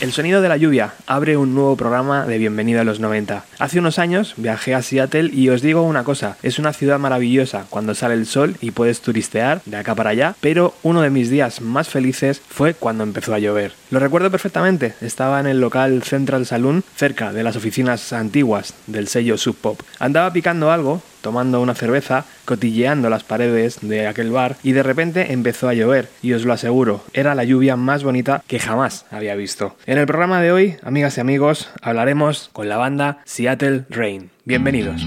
El sonido de la lluvia abre un nuevo programa de Bienvenido a los 90. Hace unos años viajé a Seattle y os digo una cosa, es una ciudad maravillosa cuando sale el sol y puedes turistear de acá para allá, pero uno de mis días más felices fue cuando empezó a llover. Lo recuerdo perfectamente, estaba en el local Central Saloon, cerca de las oficinas antiguas del sello Sub Pop. Andaba picando algo, tomando una cerveza, cotilleando las paredes de aquel bar y de repente empezó a llover y os lo aseguro, era la lluvia más bonita que jamás había visto. En el programa de hoy, amigas y amigos, hablaremos con la banda Seattle Rain. Bienvenidos.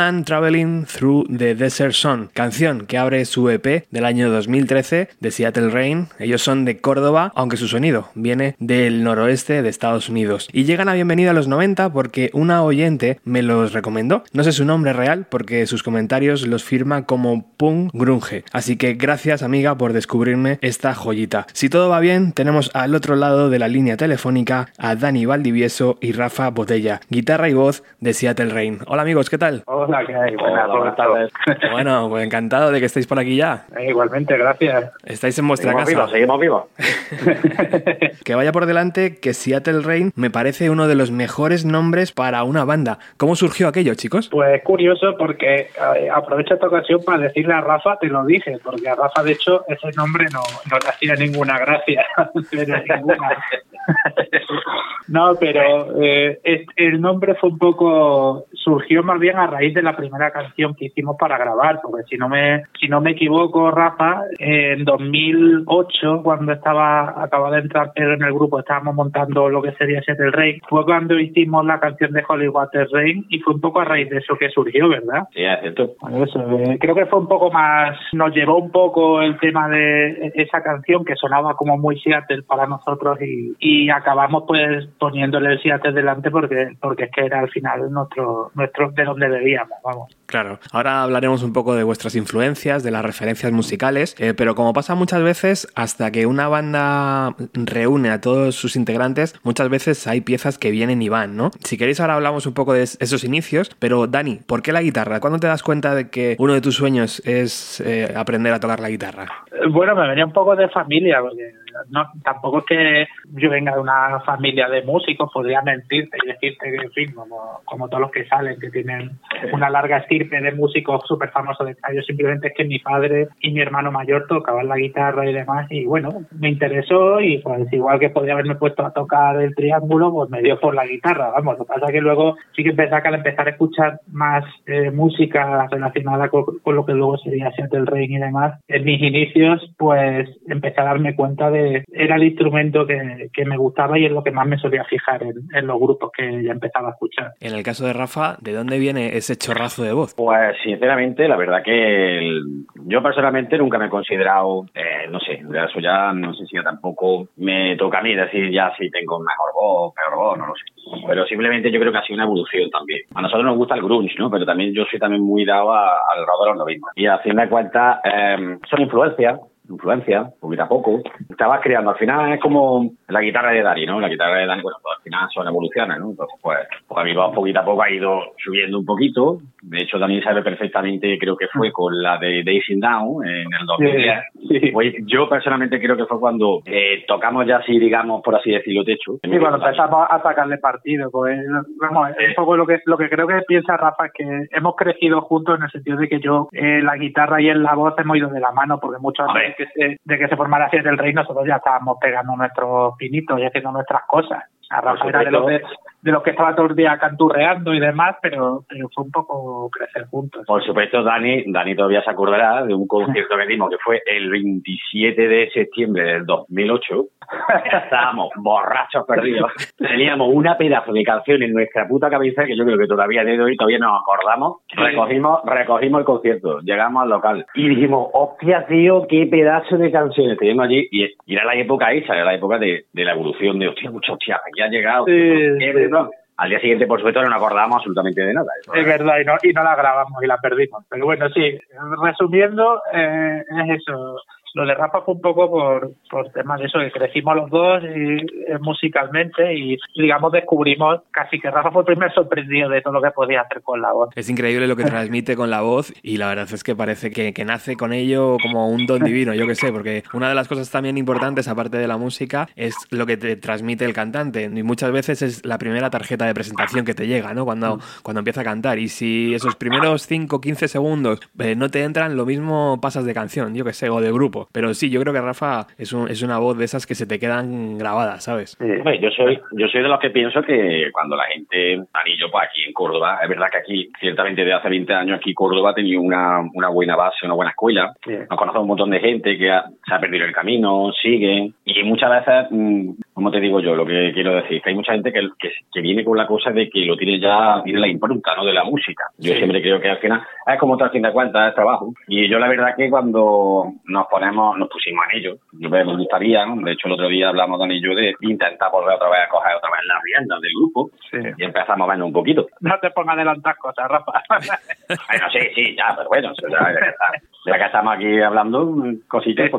Traveling Through the Desert Sun, canción que abre su EP del año 2013 de Seattle Rain. Ellos son de Córdoba, aunque su sonido viene del noroeste de Estados Unidos. Y llegan a Bienvenida a los 90 porque una oyente me los recomendó. No sé su nombre real porque sus comentarios los firma como Punk Grunge. Así que gracias amiga por descubrirme esta joyita. Si todo va bien, tenemos al otro lado de la línea telefónica a Dani Valdivieso y Rafa Botella, guitarra y voz de Seattle Rain. Hola amigos, ¿qué tal? Hola, ¿qué hay? Buenas, tardes. Bueno, pues encantado de que estéis por aquí ya. Eh, igualmente, gracias. Estáis en vuestra seguimos casa. Vivos, seguimos vivos. que vaya por delante que Seattle Rain me parece uno de los mejores nombres para una banda. ¿Cómo surgió aquello, chicos? Pues curioso porque eh, aprovecho esta ocasión para decirle a Rafa, te lo dije, porque a Rafa de hecho ese nombre no, no le hacía ninguna gracia. no, pero eh, el nombre fue un poco, surgió más bien a raíz de la primera canción que hicimos para grabar, porque si no me, si no me equivoco, Rafa, en 2008, cuando estaba, acababa de entrar Pedro en el grupo, estábamos montando lo que sería Settle Rain, fue cuando hicimos la canción de Holy Water Rain y fue un poco a raíz de eso que surgió, ¿verdad? Sí, es cierto. Eh, creo que fue un poco más, nos llevó un poco el tema de esa canción que sonaba como muy Seattle para nosotros y, y acabamos pues poniéndole el Seattle delante porque, porque es que era al final nuestro, nuestro de donde vamos. Claro, ahora hablaremos un poco de vuestras influencias, de las referencias musicales, eh, pero como pasa muchas veces, hasta que una banda reúne a todos sus integrantes, muchas veces hay piezas que vienen y van, ¿no? Si queréis ahora hablamos un poco de esos inicios, pero Dani, ¿por qué la guitarra? ¿Cuándo te das cuenta de que uno de tus sueños es eh, aprender a tocar la guitarra? Bueno, me venía un poco de familia, porque no, tampoco es que yo venga de una familia de músicos, podría mentirte y decirte que, en fin, como, como todos los que salen, que tienen una larga estirpe de músicos súper famosos Yo simplemente es que mi padre y mi hermano mayor tocaban la guitarra y demás, y bueno, me interesó y pues igual que podía haberme puesto a tocar el triángulo, pues me dio por la guitarra, vamos, lo que pasa es que luego sí que empecé a empezar a escuchar más eh, música relacionada con, lo que luego sería Seattle Rain y demás, en mis inicios, pues empecé a darme cuenta de era el instrumento que, que, me gustaba y es lo que más me solía fijar en, los grupos que ya empezaba a escuchar. En el caso de Rafa, ¿de dónde viene ese chorrazo de voz? Pues sinceramente, la verdad que yo personalmente nunca me he considerado, eh, no sé, eso ya no sé si ya tampoco me toca a mí decir ya si tengo mejor voz, peor voz, no lo sé. Pero simplemente yo creo que ha sido una evolución también. A nosotros nos gusta el grunge, ¿no? Pero también yo soy también muy dado al rock de los 90. Y a fin de cuentas, eh, son influencias influencia, poquito a poco. Estabas creando, al final es como la guitarra de Dani, ¿no? La guitarra de Dani, bueno, pues al final son evoluciones, ¿no? Entonces, pues, pues a voz poquito a poco ha ido subiendo un poquito. De hecho, Dani sabe perfectamente, creo que fue con la de Daisy Down en el 2010. Pues yo personalmente creo que fue cuando eh, tocamos ya así, digamos, por así decirlo, techo. Sí, cuando empezamos a sacarle partido. Pues, vamos, es un poco lo que, lo que creo que piensa Rafa, es que hemos crecido juntos en el sentido de que yo, eh, la guitarra y en la voz hemos ido de la mano, porque de que se formara así el Rey, nosotros ya estábamos pegando nuestros pinitos y haciendo nuestras cosas. A Rafa era de los, de, los que estaba todo el día canturreando y demás, pero, fue un poco crecer juntos. Por supuesto, Dani, Dani todavía se acordará de un concierto que dimos que fue el 27 de septiembre del 2008. Estábamos borrachos perdidos. Teníamos una pedazo de canción en nuestra puta cabeza que yo creo que todavía de hoy todavía nos acordamos. Recogimos, recogimos el concierto, llegamos al local y dijimos, hostia, tío, qué pedazo de canciones tenemos allí. Y, era la época esa, era la época de, la evolución de, hostia, muchos hostia, aquí ha llegado. Al día siguiente, por supuesto, no nos acordábamos absolutamente de nada. es verdad, y no, y no la grabamos y la perdimos. Pero bueno, sí, resumiendo, eh, es eso lo de Rafa fue un poco por, por temas de eso, que crecimos los dos eh, musicalmente y, digamos, descubrimos casi que Rafa fue el primer sorprendido de todo lo que podía hacer con la voz. Es increíble lo que transmite con la voz y la verdad es que parece que, que nace con ello como un don divino, yo que sé, porque una de las cosas también importantes, aparte de la música, es lo que te transmite el cantante y muchas veces es la primera tarjeta de presentación que te llega, ¿no? Cuando, cuando empieza a cantar y si esos primeros 5 15 segundos eh, no te entran, lo mismo pasas de canción, yo que sé, o de grupo. Pero sí, yo creo que Rafa es, un, es una voz de esas que se te quedan grabadas, ¿sabes? yo soy yo soy de los que pienso que cuando la gente, anillo pues aquí en Córdoba, es verdad que aquí, ciertamente de hace 20 años, aquí Córdoba ha tenido una, una buena base, una buena escuela. Nos conocemos un montón de gente que se ha perdido el camino, siguen. Y muchas veces, mm, como te digo yo, lo que quiero decir, que hay mucha gente que, que, viene con la cosa de que lo tiene ya, tiene la impronta, ¿no? De la música. Yo siempre creo que al final es como otra fin de cuentas, es trabajo. Y yo la verdad que cuando nos ponemos nos pusimos en ello. Me gustaría, de hecho el otro día hablamos Dani y yo de intentar volver otra vez a coger otra vez las riendas del grupo y empezamos a vernos un poquito. No te pongas a adelantar cosas, Rafa. bueno, sí, sí, ya, pero bueno, ya, que estamos aquí hablando cositas,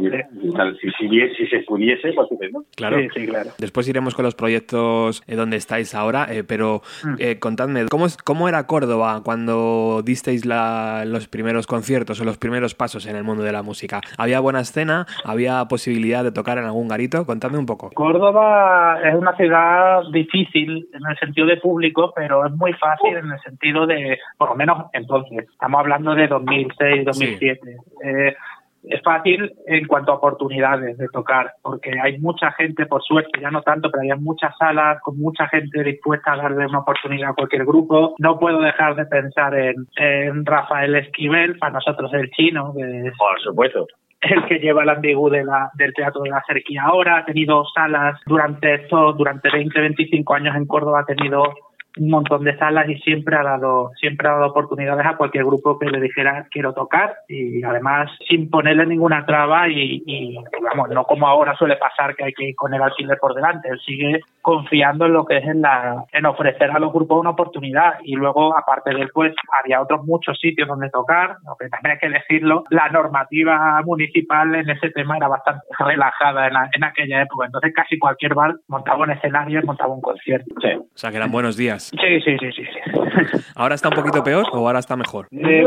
si, si, se pudiese, pues ¿no? Claro. Sí, claro. Después iremos con los proyectos eh, donde estáis ahora, eh, pero mm. eh, contadme, ¿cómo, ¿cómo era Córdoba cuando disteis la, los primeros conciertos o los primeros pasos en el mundo de la música? ¿Había escena? ¿Había posibilidad de tocar en algún garito? Contadme un poco. Córdoba es una ciudad difícil en el sentido de público, pero es muy fácil en el sentido de, por lo menos entonces, estamos hablando de 2006, 2007. Eh, es fácil en cuanto a oportunidades de tocar, porque hay mucha gente, por suerte, ya no tanto, pero hay muchas salas con mucha gente dispuesta a darle una oportunidad a cualquier grupo. No puedo dejar de pensar en, en Rafael Esquivel, para nosotros el chino, que Por supuesto. El que lleva el ambigú de la, del Teatro de la Cerquía ahora, ha tenido salas durante esto, durante 20, 25 años en Córdoba, ha tenido un montón de salas y siempre ha dado siempre ha dado oportunidades a cualquier grupo que le dijera quiero tocar y además sin ponerle ninguna traba y, y vamos no como ahora suele pasar que hay que ir con el alquiler por delante él sigue confiando en lo que es en la en ofrecer a los grupos una oportunidad y luego aparte de pues había otros muchos sitios donde tocar lo que también hay que decirlo la normativa municipal en ese tema era bastante relajada en, la- en aquella época entonces casi cualquier bar montaba un escenario y montaba un concierto. O sea, que eran buenos días. Sí, sí, sí, sí. sí. ¿Ahora está un poquito peor o ahora está mejor? Eh,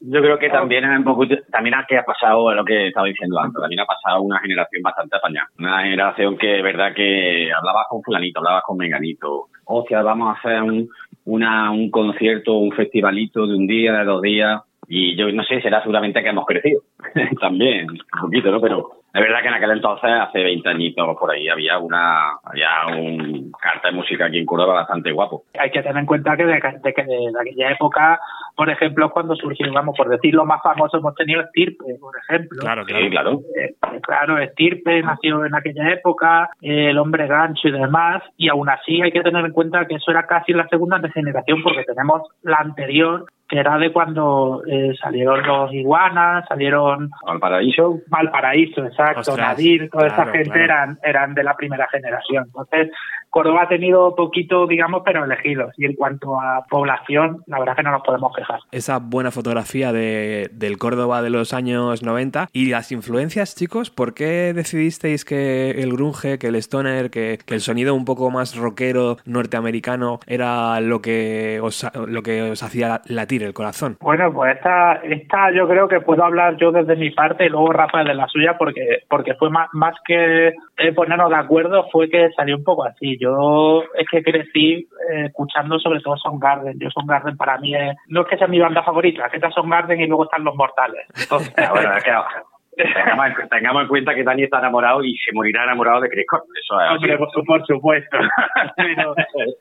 Yo creo que también es un poco, también ha que ha pasado lo que estaba diciendo antes, también ha pasado una generación bastante apañada. Una generación que, verdad, que hablabas con fulanito, hablabas con menganito. Hostia, vamos a hacer un, una, un concierto, un festivalito de un día, de dos días. Y yo no sé, será seguramente que hemos crecido. también, un poquito, ¿no? Pero es verdad que en aquel entonces, hace 20 añitos por ahí, había una, había un carta de música aquí en Córdoba bastante guapo. hay que tener en cuenta que de, de que de, de aquella época, por ejemplo, cuando surgió, vamos, por decir lo más famoso, hemos tenido Estirpe, por ejemplo. Claro, Sí, claro. claro. Eh, claro, Estirpe nació en aquella época, eh, el hombre gancho y demás, y aún así hay que tener en cuenta que eso era casi la segunda generación, porque tenemos la anterior, que era de cuando eh, salieron los iguanas, salieron Al paraíso. Valparaíso, exacto, Ostras, Nadir, toda claro, esa gente claro. eran, eran de la primera generación. Entonces, Córdoba ha tenido poquito, digamos, pero elegidos. Y en cuanto a población, la verdad que no nos podemos quejar. Esa buena fotografía de, del Córdoba de los años 90. ¿Y las influencias, chicos? ¿Por qué decidisteis que el grunge, que el stoner, que, que el sonido un poco más rockero norteamericano era lo que os, lo que os hacía latir el corazón? Bueno, pues esta, esta yo creo que puedo hablar yo desde mi parte y luego Rafa de la suya porque, porque fue más, más que eh, ponernos de acuerdo, fue que salió un poco así. Yo es que crecí eh, escuchando sobre todo Soundgarden. Yo Soundgarden para mí es, no es que sea mi banda favorita, es que está Soundgarden y luego están Los Mortales. tengamos, en- tengamos en cuenta que Dani está enamorado y se morirá enamorado de Chris. Eso es. Hombre, por, por supuesto. pero,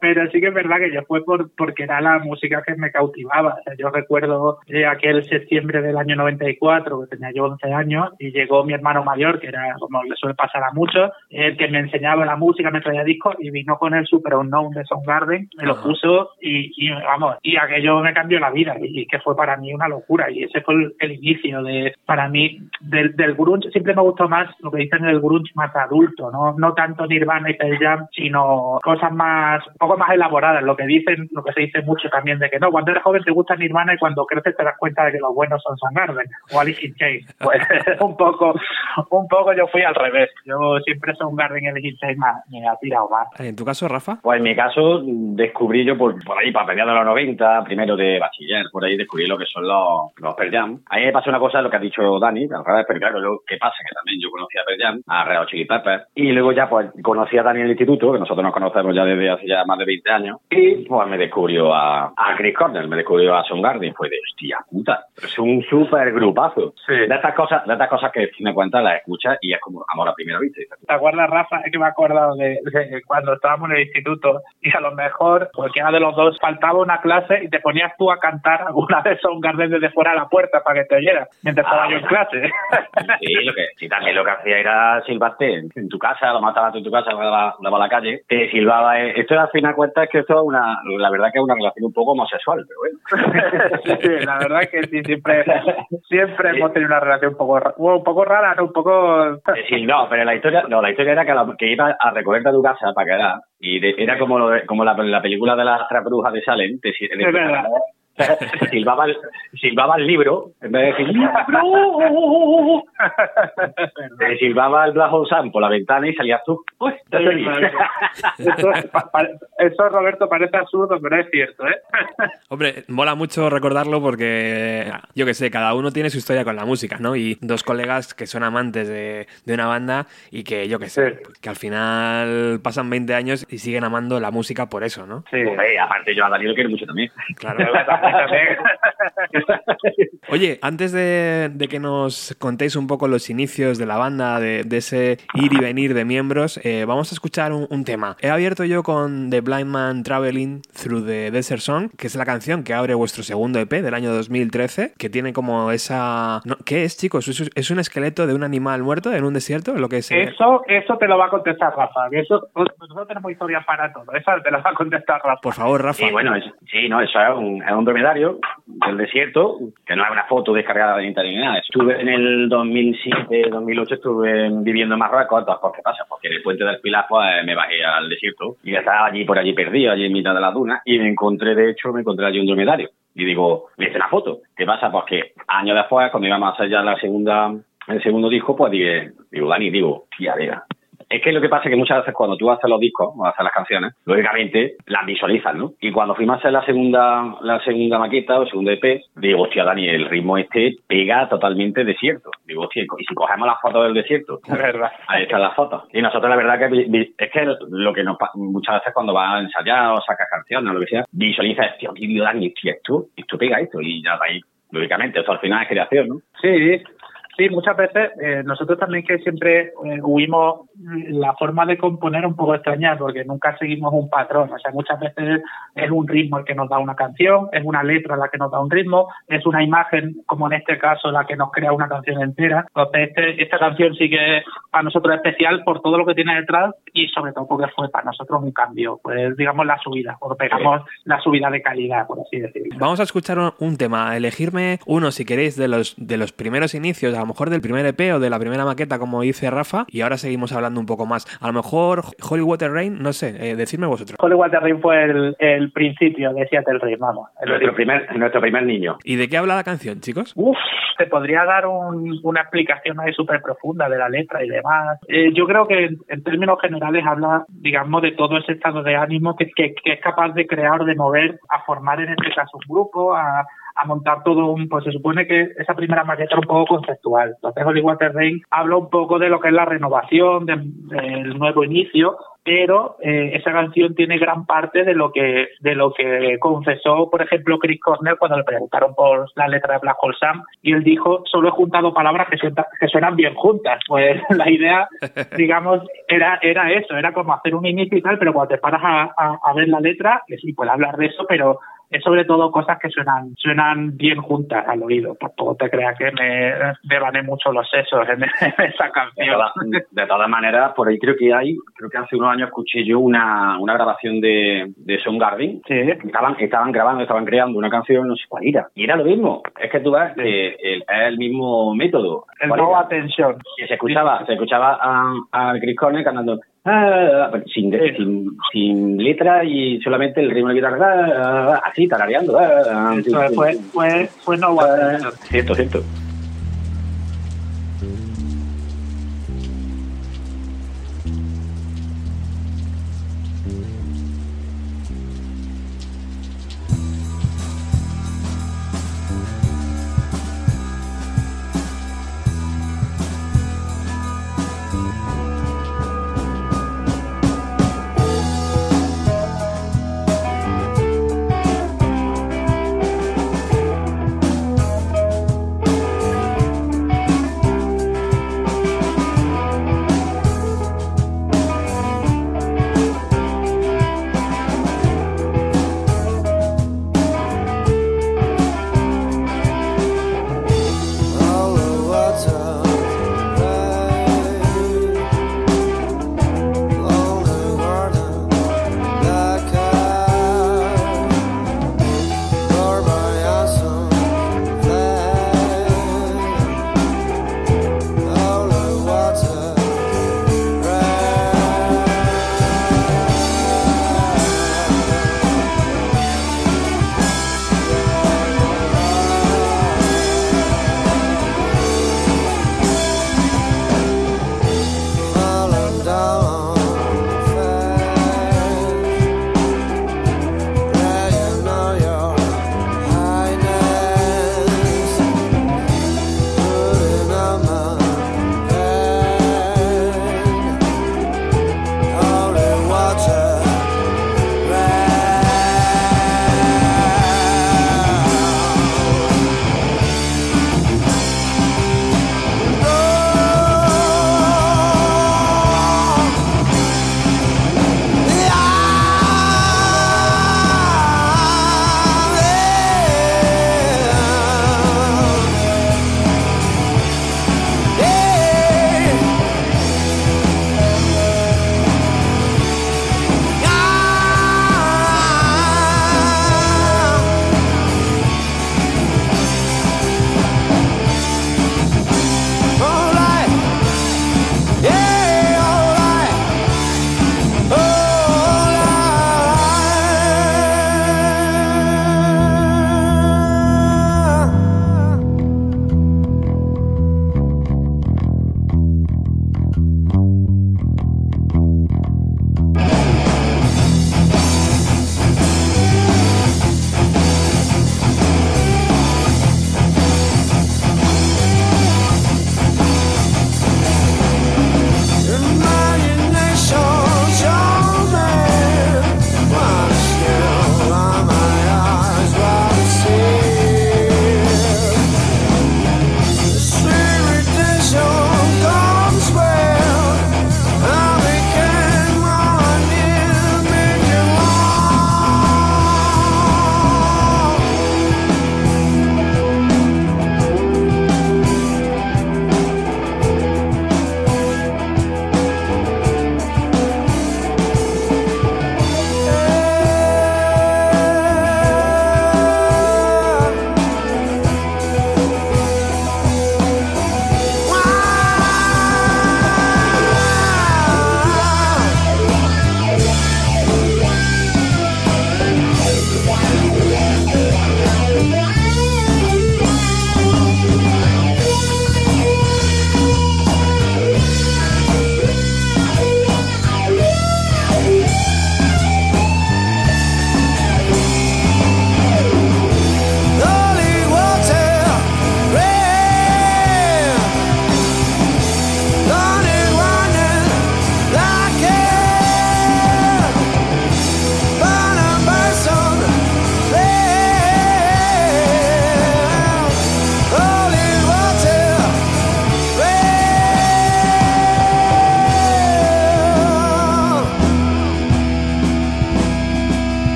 pero sí que es verdad que yo fue por, porque era la música que me cautivaba. O sea, yo recuerdo eh, aquel septiembre del año 94, que tenía yo 11 años, y llegó mi hermano mayor, que era como le suele pasar a muchos, el que me enseñaba la música, me traía discos, y vino con el Super Unknown de Soundgarden, me lo puso, y, y vamos, y aquello me cambió la vida, y, que fue para mí una locura, y ese fue el, el inicio de, para mí, del, del grunge, siempre me gustó más lo que dicen el grunge más adulto, no, no tanto Nirvana y Pearl Jam, sino cosas más, un poco más elaboradas, lo que dicen, lo que se dice mucho también de que no, cuando eres joven te gusta Nirvana y cuando creces te das cuenta de que los buenos son Soundgarden o Alice in Chains. Pues un poco, un poco yo fui al revés, yo siempre Soundgarden y Alice in Chains me, me ha tirado más. En tu caso, Rafa. Pues en mi caso descubrí yo por, por ahí, para mediados de los 90, primero de bachiller, por ahí descubrí lo que son los, los Pearl Jam. A mí me pasó una cosa, lo que ha dicho Dani, al revés, pero claro, lo que pasa que también yo conocí a Pearl a Hot Chili Peppers, y luego ya pues conocí a Dani en el instituto, que nosotros nos conocemos ya desde hace ya más de 20 años, y pues me descubrió a, a Chris Cornell, me descubrió a Soundgarden, fue de hostia puta, es un súper grupazo. Sí. De estas cosas, de estas cosas que si me cuentas las escuchas y es como amor a primera vista. ¿Te acuerdas, Rafa? Es que me he acordado de, de cuando estábamos en el instituto y a lo mejor cualquiera de los dos faltaba una clase y te ponías tú a cantar alguna de Soundgarden desde fuera de la puerta para que te oyera mientras estaba Ah, yo en clase. Sí, lo que, sí, también lo que hacía era silbarte en, tu casa, lo matabas en tu casa, lo daba, a la calle, te silbaba. eh, Esto al final cuenta es que esto es una, la verdad que es una relación un poco homosexual, pero bueno. Sí, la verdad es que sí, siempre, siempre hemos tenido una relación un poco, un poco rara, ¿no? Un poco... Sí, no, pero la historia, no, la historia era que, la- que iba a recogerte a tu casa para quedar y de- era como lo de- como la, la película de las tres brujas de Salem, te, verdad. silbaba el, silbaba el libro en vez de decir libro te silbaba el Black Hole Sun por la ventana y salías tú Sí. Eso, Roberto, parece absurdo, pero es cierto, ¿eh? Hombre, mola mucho recordarlo porque, yo que sé, cada uno tiene su historia con la música, ¿no? Y dos colegas que son amantes de, de una banda y que, yo que sé, Sí. que al final pasan 20 años y siguen amando la música por eso, ¿no? Sí. Aparte yo a Daniel lo quiero mucho también Claro. Oye, antes de, que nos contéis un poco los inicios de la banda, de, ese ir y venir de miembros, eh, vamos a escuchar un, tema. He abierto yo con The Blind Man Traveling Through the Desert Song, que es la canción que abre vuestro segundo EP del año 2013, que tiene como esa... ¿Qué es, chicos? ¿Es, un esqueleto de un animal muerto en un desierto? Lo que es, Eso, eso te lo va a contestar Rafa. Eso, nosotros tenemos historia para todo. Eso te lo va a contestar Rafa. Por favor, Rafa. Sí, bueno, sí, no, eso es un, es un dromedario del desierto, que no es una foto descargada de internet. Estuve en el 2007, 2008, estuve viviendo en Marruecos, ¿por qué pasa? Porque en el puente del Pilar pues, me bajé al desierto y estaba allí por allí perdido, allí en mitad de la duna, y me encontré, de hecho, me encontré allí un dromedario. Y digo, me hice una foto. ¿Qué pasa? Porque años después, cuando íbamos a hacer ya la segunda, el segundo disco, pues dije, digo, Dani, digo, tía, mira, es que lo que pasa es que muchas veces cuando tú haces los discos o haces las canciones, lógicamente las visualizas, ¿no? Y cuando fuimos a hacer la segunda, la segunda maqueta o segundo EP, digo, hostia, Dani, el ritmo este pega totalmente desierto. Digo, hostia, y si cogemos las fotos del desierto, verdad. ahí están las fotos. Y nosotros la verdad que es que lo que nos muchas veces cuando vas a ensayar o sacas canciones o lo que sea, visualizas, tío, tío, Dani, hostia, esto, esto pega esto. Y ya ahí, lógicamente, eso al final es creación, ¿no? Sí, Sí, muchas veces eh, nosotros también que siempre eh, huimos la forma de componer un poco extraña porque nunca seguimos un patrón. O sea, muchas veces es un ritmo el que nos da una canción, es una letra la que nos da un ritmo, es una imagen, como en este caso, la que nos crea una canción entera. Entonces, este, esta canción sí que para nosotros especial por todo lo que tiene detrás y sobre todo porque fue para nosotros un cambio, pues digamos la subida, o pegamos la subida de calidad, por así decirlo. Vamos a escuchar un, tema, elegirme uno si queréis de los, de los primeros inicios mejor del primer EP o de la primera maqueta, como dice Rafa, y ahora seguimos hablando un poco más. A lo mejor Holy Water Rain, no sé, eh, decidme vosotros. Holy Water Rain fue el, principio de Seattle Rain, vamos. Nuestro primer, nuestro primer niño. ¿Y de qué habla la canción, chicos? Uf, te podría dar una explicación ahí súper profunda de la letra y demás. Eh, yo creo que en, términos generales habla, digamos, de todo ese estado de ánimo que, que, que es capaz de crear, de mover, a formar en este caso un grupo, a a montar todo un, pues se supone que esa primera maqueta era un poco conceptual. Entonces Holy Water Rain habla un poco de lo que es la renovación, del nuevo inicio, pero eh, esa canción tiene gran parte de lo que de lo que confesó, por ejemplo, Chris Cornell cuando le preguntaron por la letra de Black Hole Sam y él dijo solo he juntado palabras que, que suenan bien juntas. Pues la idea, digamos, era era eso, era como hacer un inicio y tal, pero cuando te paras a, a ver la letra, que sí puede hablar de eso, pero es sobre todo cosas que suenan suenan bien juntas al oído. Tampoco te creas que me devané mucho los sesos en, esa canción. De todas, maneras, por ahí creo que hay, creo que hace unos años escuché yo una, una grabación de, de Soundgarden. Sí. Estaban, estaban grabando, estaban creando una canción, no sé cuál era. Y era lo mismo. Es que tú ves que es el mismo método. El nuevo atención. Que se escuchaba, se escuchaba a, a Chris Cornell cantando Ah, sin, sin, sin, letra y solamente el ritmo de guitarra, así, tarareando. fue, fue, fue no Cierto, cierto.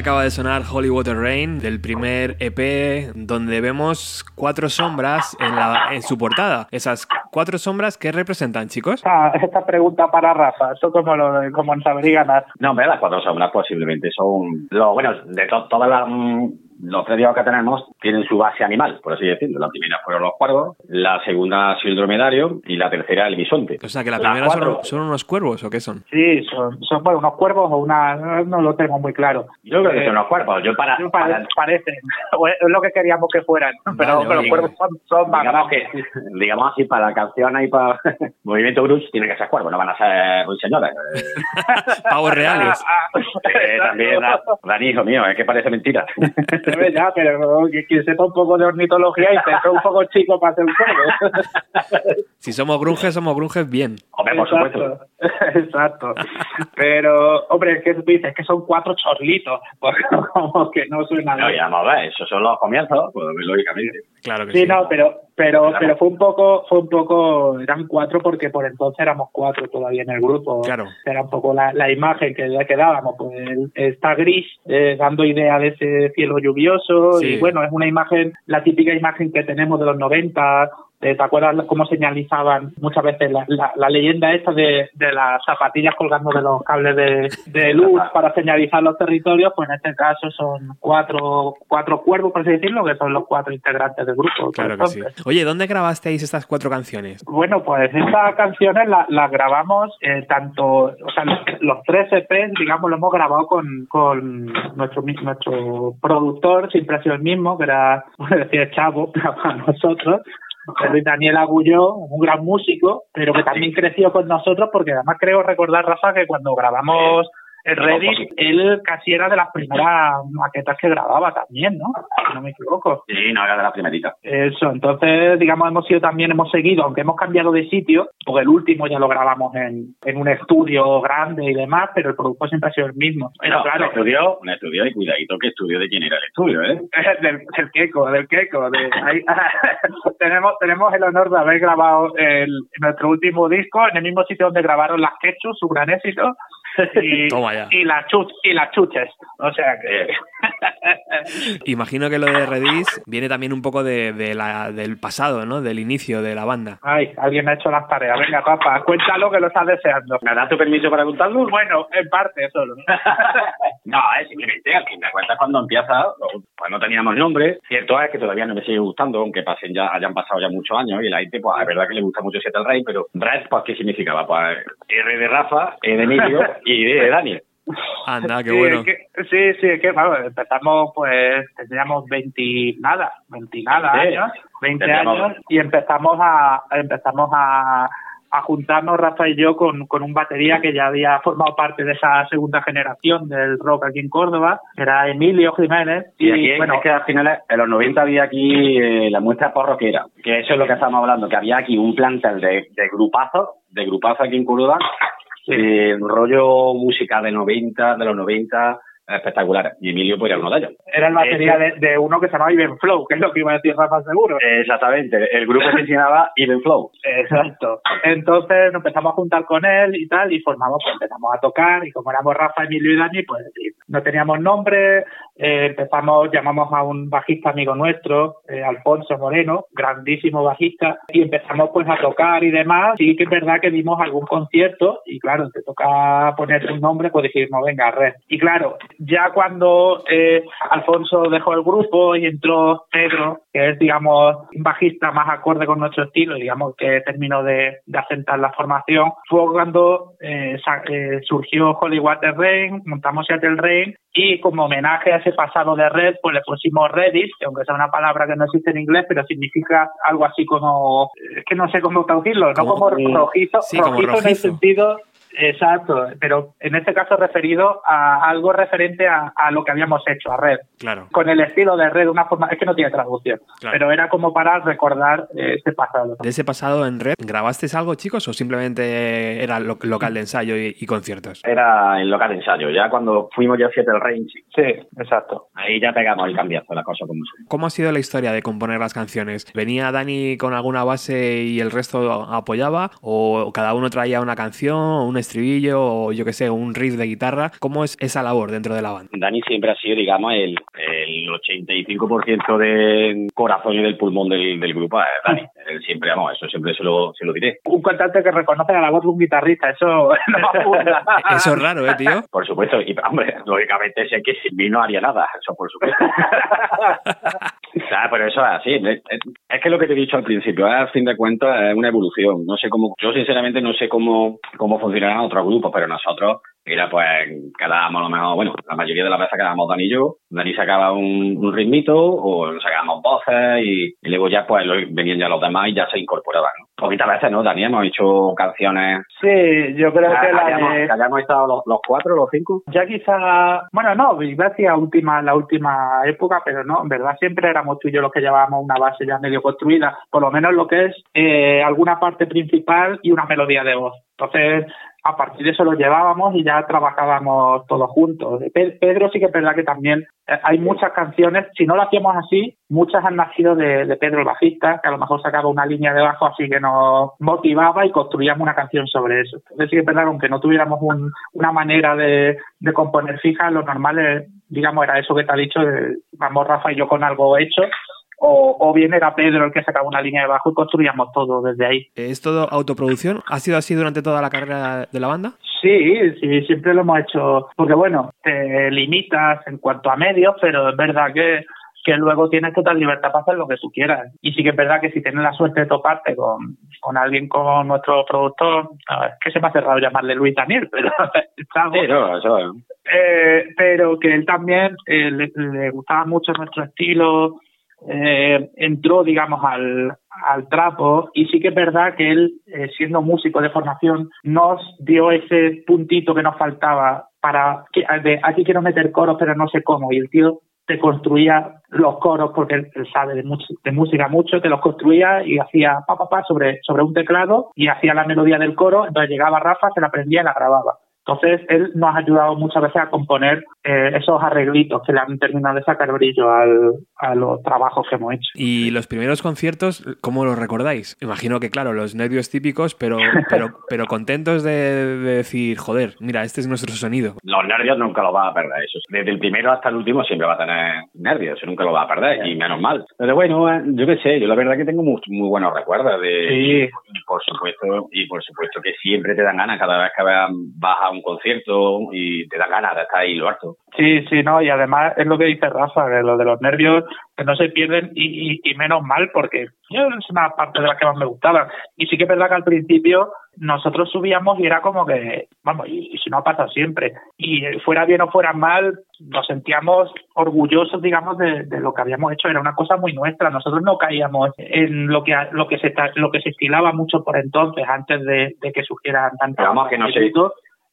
Acaba de sonar Holy Water Rain del primer EP donde vemos cuatro sombras en, la, en su portada. Esas cuatro sombras, ¿qué representan, chicos? Esta, esta pregunta para Rafa, eso como lo como en saber y ganar. No, hombre, las cuatro sombras posiblemente son lo bueno de to- todas las mm, los tres diablos que tenemos tienen su base animal, por así decirlo. La primera fueron los cuervos, la segunda el dromedario y la tercera el bisonte. O sea, que la Las primera son, cuatro. son unos cuervos o qué son? Sí, son, son bueno, unos cuervos o una... No, lo tengo muy claro. Yo creo que Eh, son los cuervos. Yo para, pare- para- parecen. O es lo que queríamos que fueran. Pero, Vale, pero los cuervos son, son más digamos que digamos así para la canción y para movimiento grunge tiene que ser cuervos, no van a ser señores. Pavos reales. Eh, también, Da- Dani, hijo mío, es que parece mentira. Es verdad, pero que sepa un poco de ornitología y es un poco chico para hacer un juego. Si somos grunges, somos grunges bien. Hombre, por supuesto. Exacto. Pero, hombre, es que tú dices que son cuatro chorlitos. Pues como que no suena No, bien. ya vamos a ver, esos son los comienzos, pues lógicamente. Claro que sí. Sí, no, pero pero Claro. pero fue un poco fue un poco eran cuatro porque por entonces éramos cuatro todavía en el grupo. Claro. Era un poco la, la imagen que ya quedábamos, pues está gris eh, dando idea de ese cielo lluvioso Sí. y bueno, es una imagen, la típica imagen que tenemos de los 90 eh, ¿Te acuerdas cómo señalizaban muchas veces la, la, la leyenda esta de, de las zapatillas colgando de los cables de, de luz para señalizar los territorios? Pues en este caso son cuatro, cuatro cuervos, por así decirlo, que son los cuatro integrantes del grupo. Claro que sí. Oye, ¿dónde grabasteis estas cuatro canciones? bueno, pues estas canciones las grabamos eh, tanto, o sea, los, los tres EPs, digamos, lo hemos grabado con, con nuestro nuestro productor, siempre ha sido el mismo, que era, bueno, decía Chavo, para nosotros, Luis Daniel Agulló, un gran músico, pero que también creció con nosotros, porque además creo recordar, Rafa, que cuando grabamos el Reddit, él casi era de las primeras maquetas que grababa también, ¿no? Si no me equivoco. Sí, no, era de la primerita. Eso, entonces, digamos, hemos sido también, hemos seguido, aunque hemos cambiado de sitio, porque el último ya lo grabamos en, en un estudio grande y demás, pero el producto siempre ha sido el mismo. Pero No, claro, un estudio, un estudio y cuidadito que estudio de quién era el estudio, ¿eh? del, del Keiko, del Keiko. De, ahí- tenemos, tenemos el honor de haber grabado el, nuestro último disco en el mismo sitio donde grabaron las Quechus, su gran éxito, y, Toma ya. y, las chuch, y las chuches. O sea que... Imagino que lo de Redis viene también un poco de, de la, del pasado, ¿no? Del inicio de la banda. Ay, alguien me ha hecho las tareas. Venga, papá, cuéntalo que lo estás deseando. ¿Me das tu permiso para contarlo? Bueno, en parte solo. no, es simplemente al fin de cuentas cuando empieza, pues no teníamos nombre. Cierto es que todavía no me sigue gustando, aunque pasen ya, hayan pasado ya muchos años y la gente, pues es verdad que le gusta mucho Seattle Rey, pero Red, pues ¿qué significaba? Pues R de Rafa, E de Emilio y de Daniel. Anda, qué sí, bueno. es que- sí, sí, es que vamos, empezamos pues, teníamos 20 nada, 20 nada Sí, años, 20 teníamos- años y empezamos a empezamos a, a juntarnos Rafa y yo con, con un batería que ya había formado parte de esa segunda generación del rock aquí en Córdoba, que era Emilio Jiménez Y aquí bueno, es que al final, en los 90 había aquí eh, la muestra porroquera, que eso es lo que estamos hablando, que había aquí un plantel de, de grupazos, de grupazos aquí en Córdoba, eh, rollo música de 90, de los 90, espectacular. Y Emilio pues era uno de ellos. era el batería de, de uno que se llamaba Iben Flow, que es lo que iba a decir Rafa seguro. Exactamente, el grupo se llamaba Even Flow. Exacto. Entonces nos empezamos a juntar con él y tal, y formamos, pues empezamos a tocar, y como éramos Rafa, Emilio y Dani, pues no teníamos nombre, eh, empezamos, llamamos a un bajista amigo nuestro, eh, Alfonso Moreno, grandísimo bajista, y empezamos pues a tocar y demás, sí que es verdad que dimos algún concierto, y claro, te toca poner un nombre, pues dijimos, venga, red. Y claro, ya cuando eh, Alfonso dejó el grupo y entró Pedro, que es, digamos, un bajista más acorde con nuestro estilo, digamos, que terminó de, asentar la formación, fue cuando surgió Holy Water Rain, montamos Seattle Rain, y como homenaje a ese pasado de red, pues le pusimos Redis, que aunque sea una palabra que no existe en inglés, pero significa algo así como, es que no sé cómo traducirlo, no Como- como rojizo, sí, como rojizo en el rojizo. sentido Exacto, pero en este caso referido a algo referente a, a lo que habíamos hecho, a Red. Claro. Con el estilo de Red, de una forma, es que no tiene traducción, Claro. pero era como para recordar eh, ese pasado. De ese pasado en red, ¿grabasteis algo, chicos, o simplemente era lo- local de ensayo y, y conciertos? Era el local de ensayo. Ya cuando fuimos ya a Seattle Range, Sí, exacto. ahí ya pegamos el cambiazo, la cosa como son. ¿Cómo ha sido la historia de componer las canciones? ¿Venía Dani con alguna base y el resto apoyaba? ¿O cada uno traía una canción, un estribillo o yo que sé, un riff de guitarra. ¿Cómo es esa labor dentro de la banda? Dani siempre ha sido, digamos, el, el 85% de corazón y del pulmón del, del grupo. Dani, él siempre, vamos, eso siempre se lo, se lo diré. Un cantante que reconoce a la voz de un guitarrista, eso no Eso es raro, ¿eh, tío? Por supuesto, y hombre, lógicamente sé que sin mí no haría nada, eso por supuesto. pero eso es así. Es que lo que te he dicho al principio, al fin de cuentas, es una evolución. No sé cómo, yo sinceramente no sé cómo, cómo funcionarán otros grupos, pero nosotros Mira, pues quedábamos a lo mejor, bueno, la mayoría de las veces quedábamos Dani y yo. Dani sacaba un, un ritmito o sacábamos voces y, luego ya pues venían ya los demás y ya se incorporaban. Poquitas veces, ¿no, Dani? Hemos hecho canciones. Sí, yo creo que la hayamos, que hayamos estado los, los, cuatro, los cinco. Ya quizá, bueno, no, gracias última, la última época, pero no, en verdad siempre éramos tú y yo los que llevábamos una base ya medio construida, por lo menos lo que es eh, alguna parte principal y una melodía de voz. Entonces, a partir de eso lo llevábamos y ya trabajábamos todos juntos. Pedro sí que es verdad que también eh, hay muchas canciones, si no lo hacíamos así, muchas han nacido de, Pedro el bajista, que a lo mejor sacaba una línea de bajo así que nos motivaba y construíamos una canción sobre eso. Entonces sí que es verdad que aunque no tuviéramos una manera de, de componer fija, lo normal es, digamos, era eso que te ha dicho, de, vamos Rafa y yo con algo hecho o, o, bien era Pedro el que sacaba una línea de bajo y construíamos todo desde ahí. ¿Es todo autoproducción? ¿Ha sido así durante toda la carrera de la banda? Sí, sí, siempre lo hemos hecho, porque bueno, te limitas en cuanto a medios, pero es verdad que que luego tienes total libertad para hacer lo que tú quieras. Y sí que es verdad que si tienes la suerte de toparte con, con alguien como nuestro productor, es que se me ha cerrado llamarle Luis Daniel, pero sí, no, eso, eh, pero que él también eh, le, gustaba mucho nuestro estilo, eh, entró, digamos, al, al trapo y sí que es verdad que él, eh, siendo músico de formación, nos dio ese puntito que nos faltaba para que de aquí quiero meter coros pero no sé cómo y el tío te construía los coros porque él, sabe de, de, música mucho, te los construía y hacía pa pa pa sobre, sobre un teclado y hacía la melodía del coro, entonces llegaba Rafa, se la aprendía y la grababa. Entonces, él nos ha ayudado muchas veces a componer eh, esos arreglitos que le han terminado de sacar brillo al, a los trabajos que hemos hecho. ¿Y los primeros conciertos, cómo los recordáis? Imagino que, claro, los nervios típicos, pero, pero, pero contentos de, decir, joder, mira, este es nuestro sonido. Los nervios nunca los va a perder. Eso. Desde el primero hasta el último siempre va a tener nervios, eso nunca lo va a perder, y menos mal. Pero bueno, eh, yo qué sé, yo la verdad que tengo muy, muy buenos recuerdos de... Sí. por supuesto, y por supuesto que siempre te dan ganas cada vez que vas a un concierto y te da ganas de estar ahí lo harto. Sí, sí, no, y además es lo que dice Rafa, que lo de los nervios que no se pierden y, y, menos mal porque yo es una parte de las que más me gustaba. Y sí que es verdad que al principio nosotros subíamos y era como que, vamos, y, si no ha pasado siempre, y fuera bien o fuera mal, nos sentíamos orgullosos, digamos, de, de, lo que habíamos hecho, era una cosa muy nuestra, nosotros no caíamos en lo que lo que se lo que se estilaba mucho por entonces, antes de, de que surgieran tantos que no sé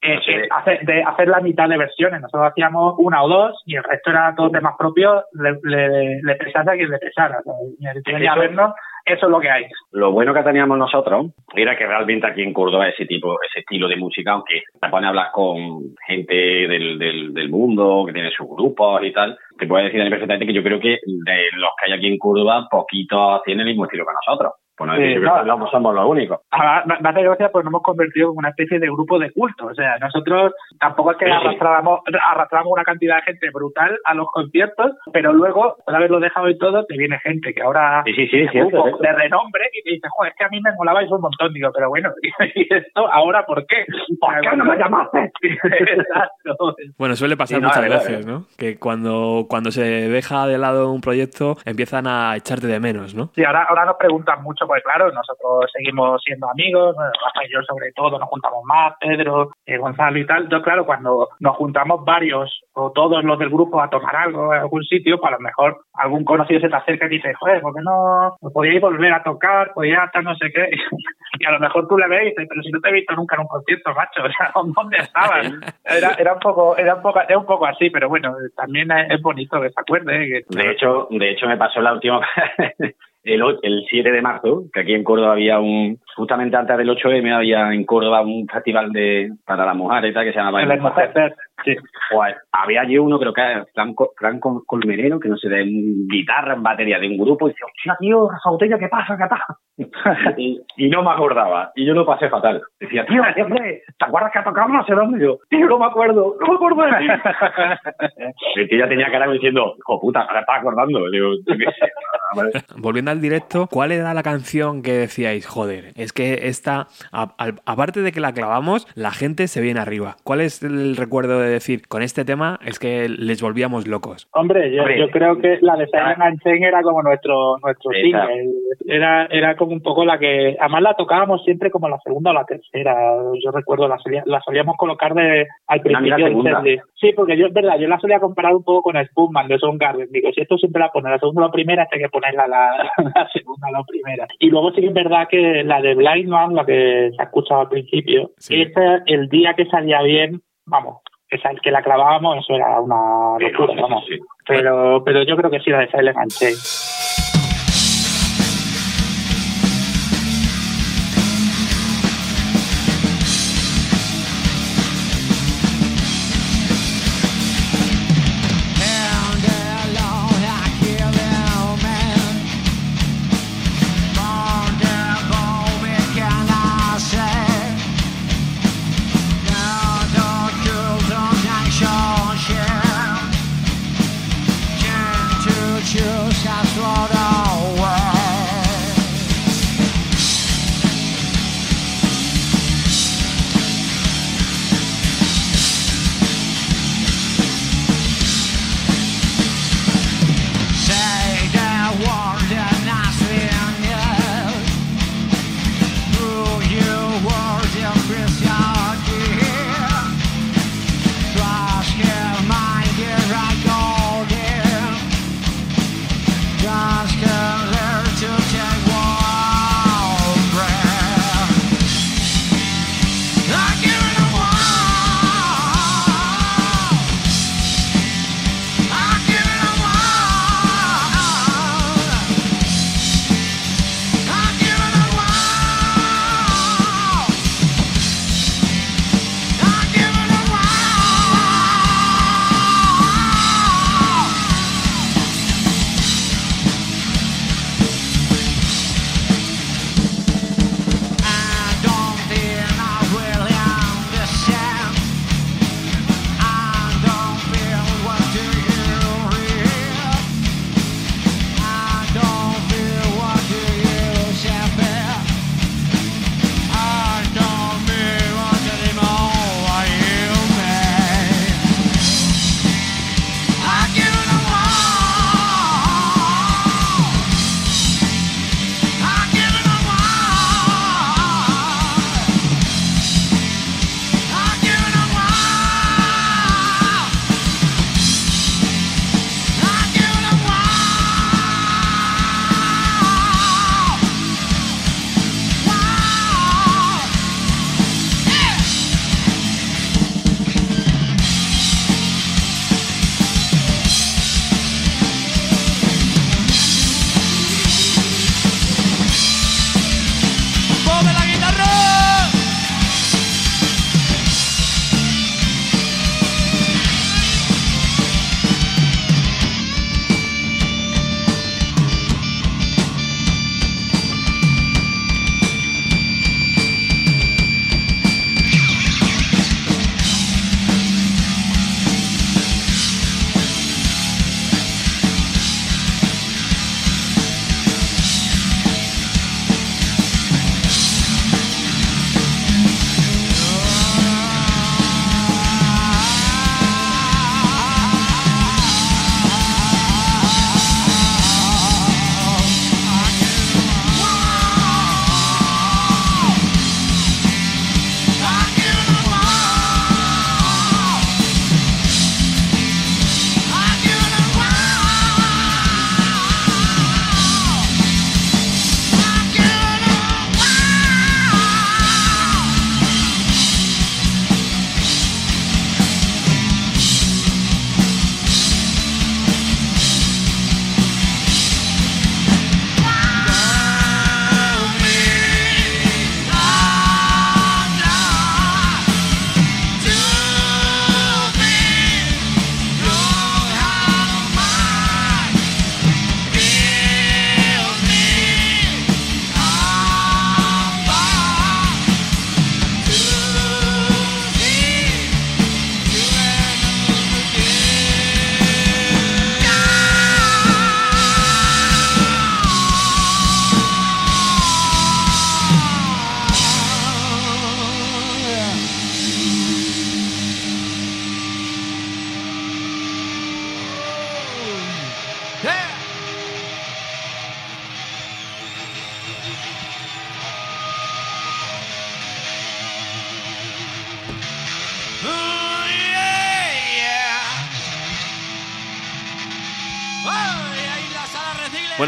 eh, eh, hacer, de hacer la mitad de versiones. Nosotros hacíamos una o dos y el resto era todo temas propios, le, le, le pesase a quien le pesara. eso, vernos, eso es lo que hay. Lo bueno que teníamos nosotros era que realmente aquí en Córdoba ese tipo, ese estilo de música, aunque te pone a hablar con gente del, del, del mundo, que tiene sus grupos y tal, te puedo decir perfectamente que yo creo que de los que hay aquí en Córdoba, poquitos tienen el mismo estilo que nosotros. Pues no decir no, no, somos los únicos. me hace gracia pues nos hemos convertido en una especie de grupo de culto. O sea, nosotros tampoco es que arrastrábamos, arrastramos una cantidad de gente brutal a los conciertos, pero luego, por haberlo dejado y todo, te viene gente que ahora sí, sí, sí, de renombre y te dice, joder, es que a mí me molabais un montón. Digo, pero bueno, ¿y esto ahora por qué? ¿Por qué no me llamaste? Exacto. Bueno, suele pasar muchas veces, ¿no? Que cuando, cuando se deja de lado un proyecto, empiezan a echarte de menos, ¿no? Sí, ahora, ahora nos preguntan mucho pues claro, nosotros seguimos siendo amigos, Rafa y yo sobre todo nos juntamos más, Pedro, eh, Gonzalo y tal. Yo, claro, cuando nos juntamos varios o todos los del grupo a tomar algo en algún sitio, pues a lo mejor algún conocido se te acerca y dice, joder, ¿por qué no podíais volver a tocar? Podíais estar no sé qué. y a lo mejor tú le ves y dices, pero si no te he visto nunca en un concierto, macho, o sea, ¿dónde estabas? Era, era un poco, era un poco, era un poco así, pero bueno, también es bonito que se acuerde. De hecho, de hecho me pasó la última el, el 7 de marzo, que aquí en Córdoba había un, justamente antes del 8M había en Córdoba un festival de para las mujeres y tal, que se llamaba El Hermosecer, sí. pues había allí uno, creo que era Franco, Franco Colmenero, que no sé, de guitarra en batería de un grupo, y decía, hostia, tío, Rafa Botella, ¿qué pasa? ¿Qué pasa? y, y no me acordaba, y yo lo pasé fatal. Decía, tío, hombre, ¿te acuerdas que tocamos no sé dónde? Y yo, tío, no me acuerdo, no me acuerdo de ti. el tío ya tenía cara diciendo, hijo puta, ahora estaba acordando. Digo, yo qué sé. Vale. Volviendo al directo, ¿cuál era la canción que decíais, joder, es que esta, a- al- aparte de que la clavamos, la gente se viene arriba? ¿Cuál es el recuerdo de decir, con este tema es que les volvíamos locos? Hombre, yo, Hombre. yo creo que la de Silent and Chain era como nuestro nuestro single. Era, era como un poco la que... Además la tocábamos siempre como la segunda o la tercera. Yo recuerdo, la, solía- la solíamos colocar de, al principio del. Sí, porque yo, es verdad, yo la solía comparar un poco con Spoonman de Soundgarden. Digo, si esto siempre la pone la segunda o la primera, hay que ponerla la, la segunda o la primera. Y luego sí que es verdad que la de Blind Man, la que se ha escuchado al principio, Sí. esa, el día que salía bien, vamos, esa, el que la clavábamos, eso era una locura, vamos. Pero, pero yo creo que sí la de and Chain.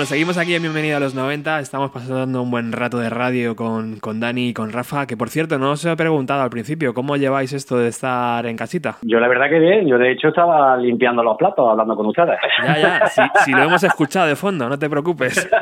Seguimos aquí en Bienvenido a los 90. Estamos pasando un buen rato de radio con, con Dani y con Rafa, que por cierto, no os he preguntado al principio, ¿cómo lleváis esto de estar en casita? Yo la verdad que bien, yo de hecho estaba limpiando los platos hablando con ustedes. Ya, ya, si, si lo hemos escuchado de fondo, no te preocupes.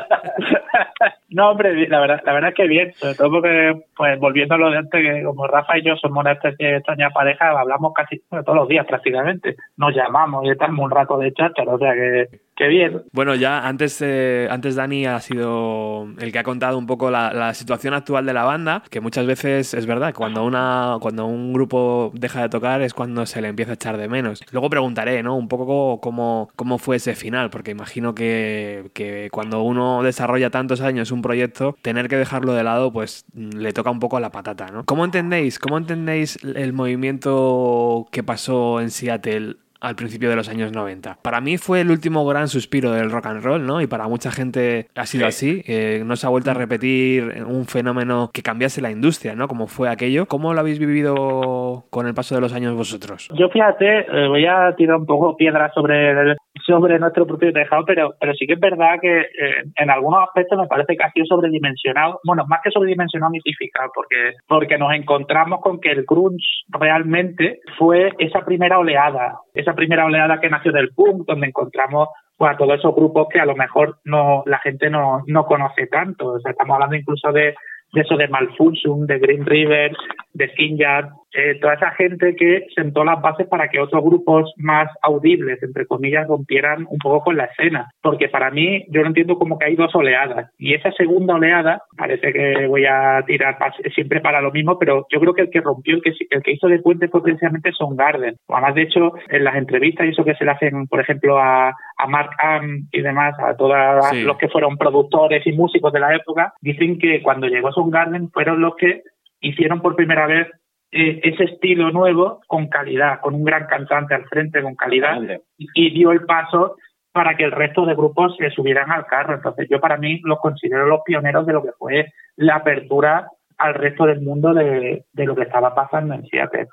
No, hombre, la verdad, la verdad es que bien, sobre todo porque, pues volviendo a lo de antes, que como Rafa y yo somos una especie de extraña pareja, hablamos casi bueno, todos los días prácticamente, nos llamamos y estamos un rato de cháchara, o sea que, que bien. Bueno, ya antes, eh, antes Dani ha sido el que ha contado un poco la, situación actual de la banda, que muchas veces es verdad, cuando, una, cuando un grupo deja de tocar es cuando se le empieza a echar de menos. Luego preguntaré, ¿no? Un poco cómo, cómo fue ese final, porque imagino que, que cuando uno desarrolla tantos años un proyecto, tener que dejarlo de lado, pues le toca un poco a la patata, ¿no? ¿Cómo entendéis, cómo entendéis el movimiento que pasó en Seattle al principio de los años 90. Para mí fue el último gran suspiro del rock and roll, ¿no? Y para mucha gente ha sido así. Eh, no se ha vuelto a repetir un fenómeno que cambiase la industria, ¿no? Como fue aquello. ¿Cómo lo habéis vivido con el paso de los años vosotros? Yo fíjate, eh, voy a tirar un poco piedra sobre el- sobre nuestro propio tejado, pero pero sí que es verdad que eh, en algunos aspectos me parece que ha sido sobredimensionado, bueno, más que sobredimensionado, mitificado, porque porque nos encontramos con que el grunge realmente fue esa primera oleada, esa primera oleada que nació del punk, donde encontramos pues, a todos esos grupos que a lo mejor no la gente no, no conoce tanto. O sea, estamos hablando incluso de, de eso de Malfunction, de Green River, de Skin Yard, eh, toda esa gente que sentó las bases para que otros grupos más audibles, entre comillas, rompieran un poco con la escena. Porque para mí, yo no entiendo como que hay dos oleadas. Y esa segunda oleada, parece que voy a tirar siempre para lo mismo, pero yo creo que el que rompió, el que, el que hizo de puente fue precisamente Garden. Además, de hecho, en las entrevistas y eso que se le hacen, por ejemplo, a, a Mark Am y demás, a todos Sí. los que fueron productores y músicos de la época, dicen que cuando llegó Garden fueron los que hicieron por primera vez eh, ese estilo nuevo con calidad, con un gran cantante al frente, con calidad, y, y dio el paso para que el resto de grupos se subieran al carro. Entonces yo para mí los considero los pioneros de lo que fue la apertura al resto del mundo de, de lo que estaba pasando en Seattle.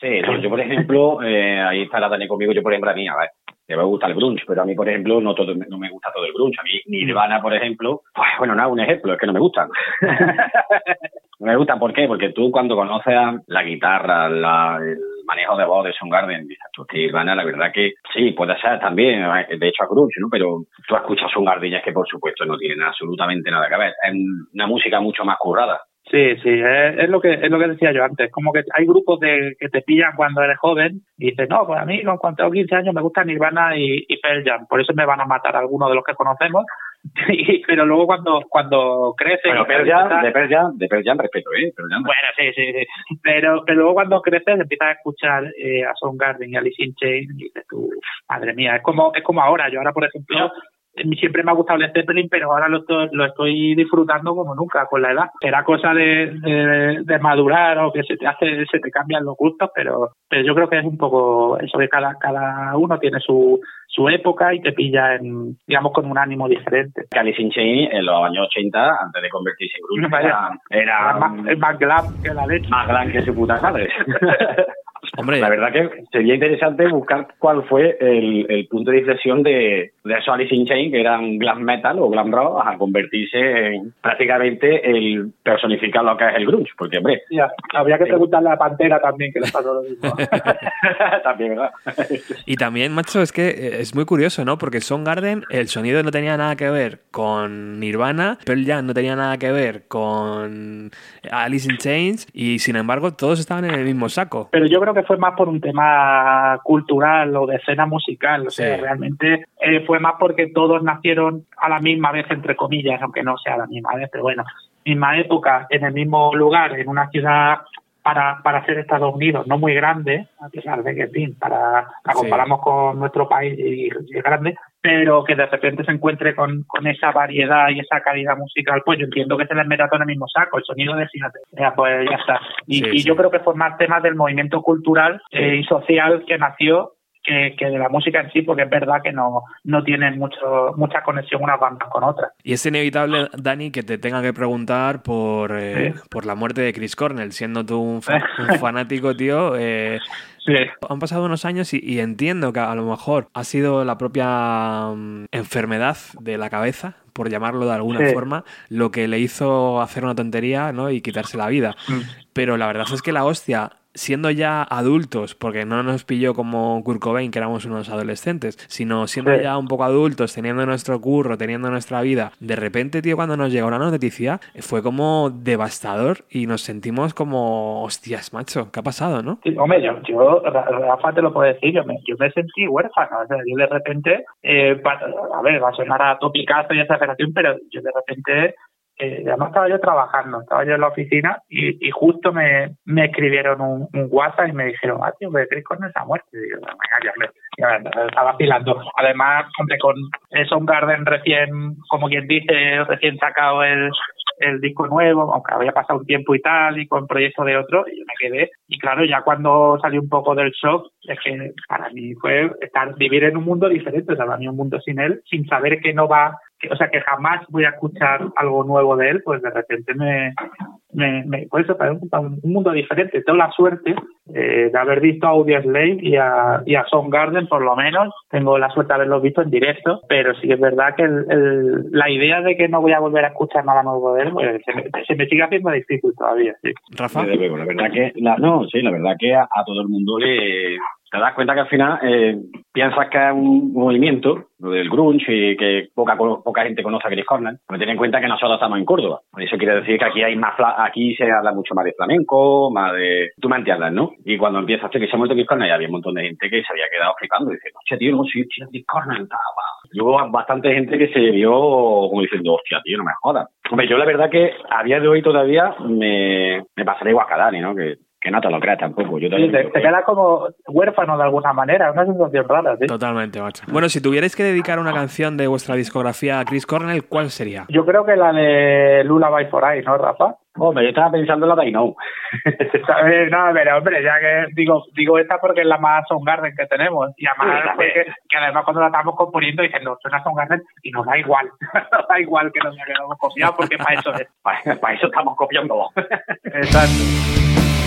Sí, no, yo por ejemplo, eh, ahí está la Dani conmigo, yo por ejemplo a mí, a ver, que me gusta el grunge, pero a mí por ejemplo no todo, no me gusta todo el grunge, a mí Nirvana por ejemplo, pues bueno, nada, un ejemplo, es que no me gustan. me gustan, ¿por qué? Porque tú cuando conoces la guitarra, la, el manejo de voz de Soundgarden, dices tú, que Nirvana la verdad que sí, puede ser también, de hecho a grunge, ¿no? Pero tú escuchas Soundgarden y es que por supuesto no tienen absolutamente nada que ver, es una música mucho más currada. Sí, sí, es, es lo que es lo que decía yo antes, como que hay grupos de que te pillan cuando eres joven y dices, no, pues a mí cuando tengo 15 años me gusta Nirvana y, y Pearl Jam, por eso me van a matar algunos de los que conocemos, Y- pero luego cuando cuando creces... Bueno, Pearl Jam, de Pearl Jam, de Pearl Jam respeto, ¿eh? Pearl Jam Bueno, sí, sí, sí. Pero, pero luego cuando creces empiezas a escuchar eh, a Soundgarden y a Alice in Chains y dices tú, madre mía, es como, es como ahora. Yo ahora, por ejemplo, siempre me ha gustado Led Zeppelin, pero ahora lo estoy, lo estoy disfrutando como nunca con la edad. Será cosa de, de, de madurar o que se te hace, se te cambian los gustos, pero, pero yo creo que es un poco eso que cada, cada uno tiene su, su época y te pilla en, digamos, con un ánimo diferente. in Chains en los años 80, antes de convertirse en Vaya. era, era más, más glam que la leche. más gran que su puta madre. Hombre, La verdad que sería interesante buscar cuál fue el, el punto de inflexión de, de esos Alice in Chains, que eran glam metal o glam rock, a convertirse en prácticamente el personificar lo que es el grunge, porque hombre, Ya, habría que preguntarle a la Pantera también, que le pasó lo mismo. también, ¿verdad? Y también, macho, es que eh, es muy curioso, ¿no? Porque Garden, el sonido no tenía nada que ver con Nirvana, Pearl Jam no tenía nada que ver con Alice in Chains, y sin embargo todos estaban en el mismo saco. Pero yo creo que fue más por un tema cultural o de escena musical. O sea, realmente eh, fue más porque todos nacieron a la misma vez, entre comillas, aunque no sea a la misma vez, pero bueno, misma época, en el mismo lugar, en una ciudad para, para ser Estados Unidos no muy grande, a pesar de que, en fin, para, la Sí. comparamos con nuestro país y, y es grande, pero que de repente se encuentre con, con esa variedad y esa calidad musical, pues yo entiendo que se les meta todo en el mismo saco, el sonido de fíjate, ya, pues ya está. Y, Sí, y sí. yo creo que fue más tema del movimiento cultural eh, y social que nació que, que de la música en sí, porque es verdad que no, no tienen mucho, mucha conexión unas bandas con otras. Y es inevitable, Dani, que te tenga que preguntar por, eh, Sí. por la muerte de Chris Cornell, siendo tú un, fa- un fanático, tío. eh, Sí. Han pasado unos años y, y entiendo que a lo mejor ha sido la propia mm, enfermedad de la cabeza, por llamarlo de alguna Sí. forma, lo que le hizo hacer una tontería ¿no? y quitarse la vida. Mm. Pero la verdad es que la hostia, siendo ya adultos, porque no nos pilló como Kurt Cobain, que éramos unos adolescentes, sino siendo Sí. ya un poco adultos, teniendo nuestro curro, teniendo nuestra vida, de repente, tío, cuando nos llegó una noticia, fue como devastador y nos sentimos como, hostias, macho, ¿qué ha pasado, no? Sí, hombre, yo, yo, Ra- Rafa te lo puedo decir, yo me, yo me sentí huérfano. O sea, yo de repente, eh, a ver, va a sonar a topicazo y exageración, pero yo de repente, eh, además estaba yo trabajando, estaba yo en la oficina y, y justo me, me escribieron un, un WhatsApp y me dijeron, ah, tío, Chris Cornell se ha. Y yo, venga, ya, estaba vacilando. Además, hombre, con Garden recién, como quien dice, recién sacado el, el disco nuevo, aunque había pasado un tiempo y tal, y con proyecto de otro, y yo me quedé. Y claro, ya cuando salí un poco del shock, es que para mí fue estar, vivir en un mundo diferente, o sea, para mí un mundo sin él, sin saber que no va, o sea, que jamás voy a escuchar algo nuevo de él, pues de repente me, me, me por eso para un, para un mundo diferente. Tengo la suerte eh, de haber visto a Audioslave y a, y a Garden por lo menos. Tengo la suerte de haberlos visto en directo, pero sí es verdad que el, el- la idea de que no voy a volver a escuchar nada nuevo de él, pues, se, me, se me sigue haciendo difícil todavía, sí. Rafa. La verdad que, la, no, sí, la verdad que a, a todo el mundo le te das cuenta que al final eh, piensas que es un movimiento, lo del grunge, y que poca poca gente conoce a Chris Cornell, pero ten en cuenta que nosotros estamos en Córdoba. Eso quiere decir que aquí hay más aquí se habla mucho más de flamenco, más de... Tú me entiendes, ¿no? Y cuando empiezas que se ha muerto Chris Cornell, había un montón de gente que se había quedado flipando, y dice, hostia, tío, no, sí, tío, Chris Cornell, guau". Y Hubo bastante gente que se vio como diciendo, hostia, tío, no me jodas. Hombre, yo la verdad que a día de hoy todavía me, me pasaré igual que Dani, ¿no? Que, que no te lo creas tampoco. Yo Sí, también te, te que- quedas como huérfano de alguna manera, una sensación rara, sí. Totalmente, macho. Bueno, si tuvierais que dedicar una canción de vuestra discografía a Chris Cornell, ¿cuál sería? Yo creo que la de Lula by For Eye, ¿no, Rafa? Hombre, yo estaba pensando en la de I Know. ¿Sabes? No, pero hombre, ya que digo digo esta porque es la más Garden que tenemos. Y además, Sí, porque, que además cuando la estamos componiendo dicen, no, suena Garden y nos da igual. nos da igual que nos hayamos copiado porque para eso es. Para, para eso estamos copiando. Exacto.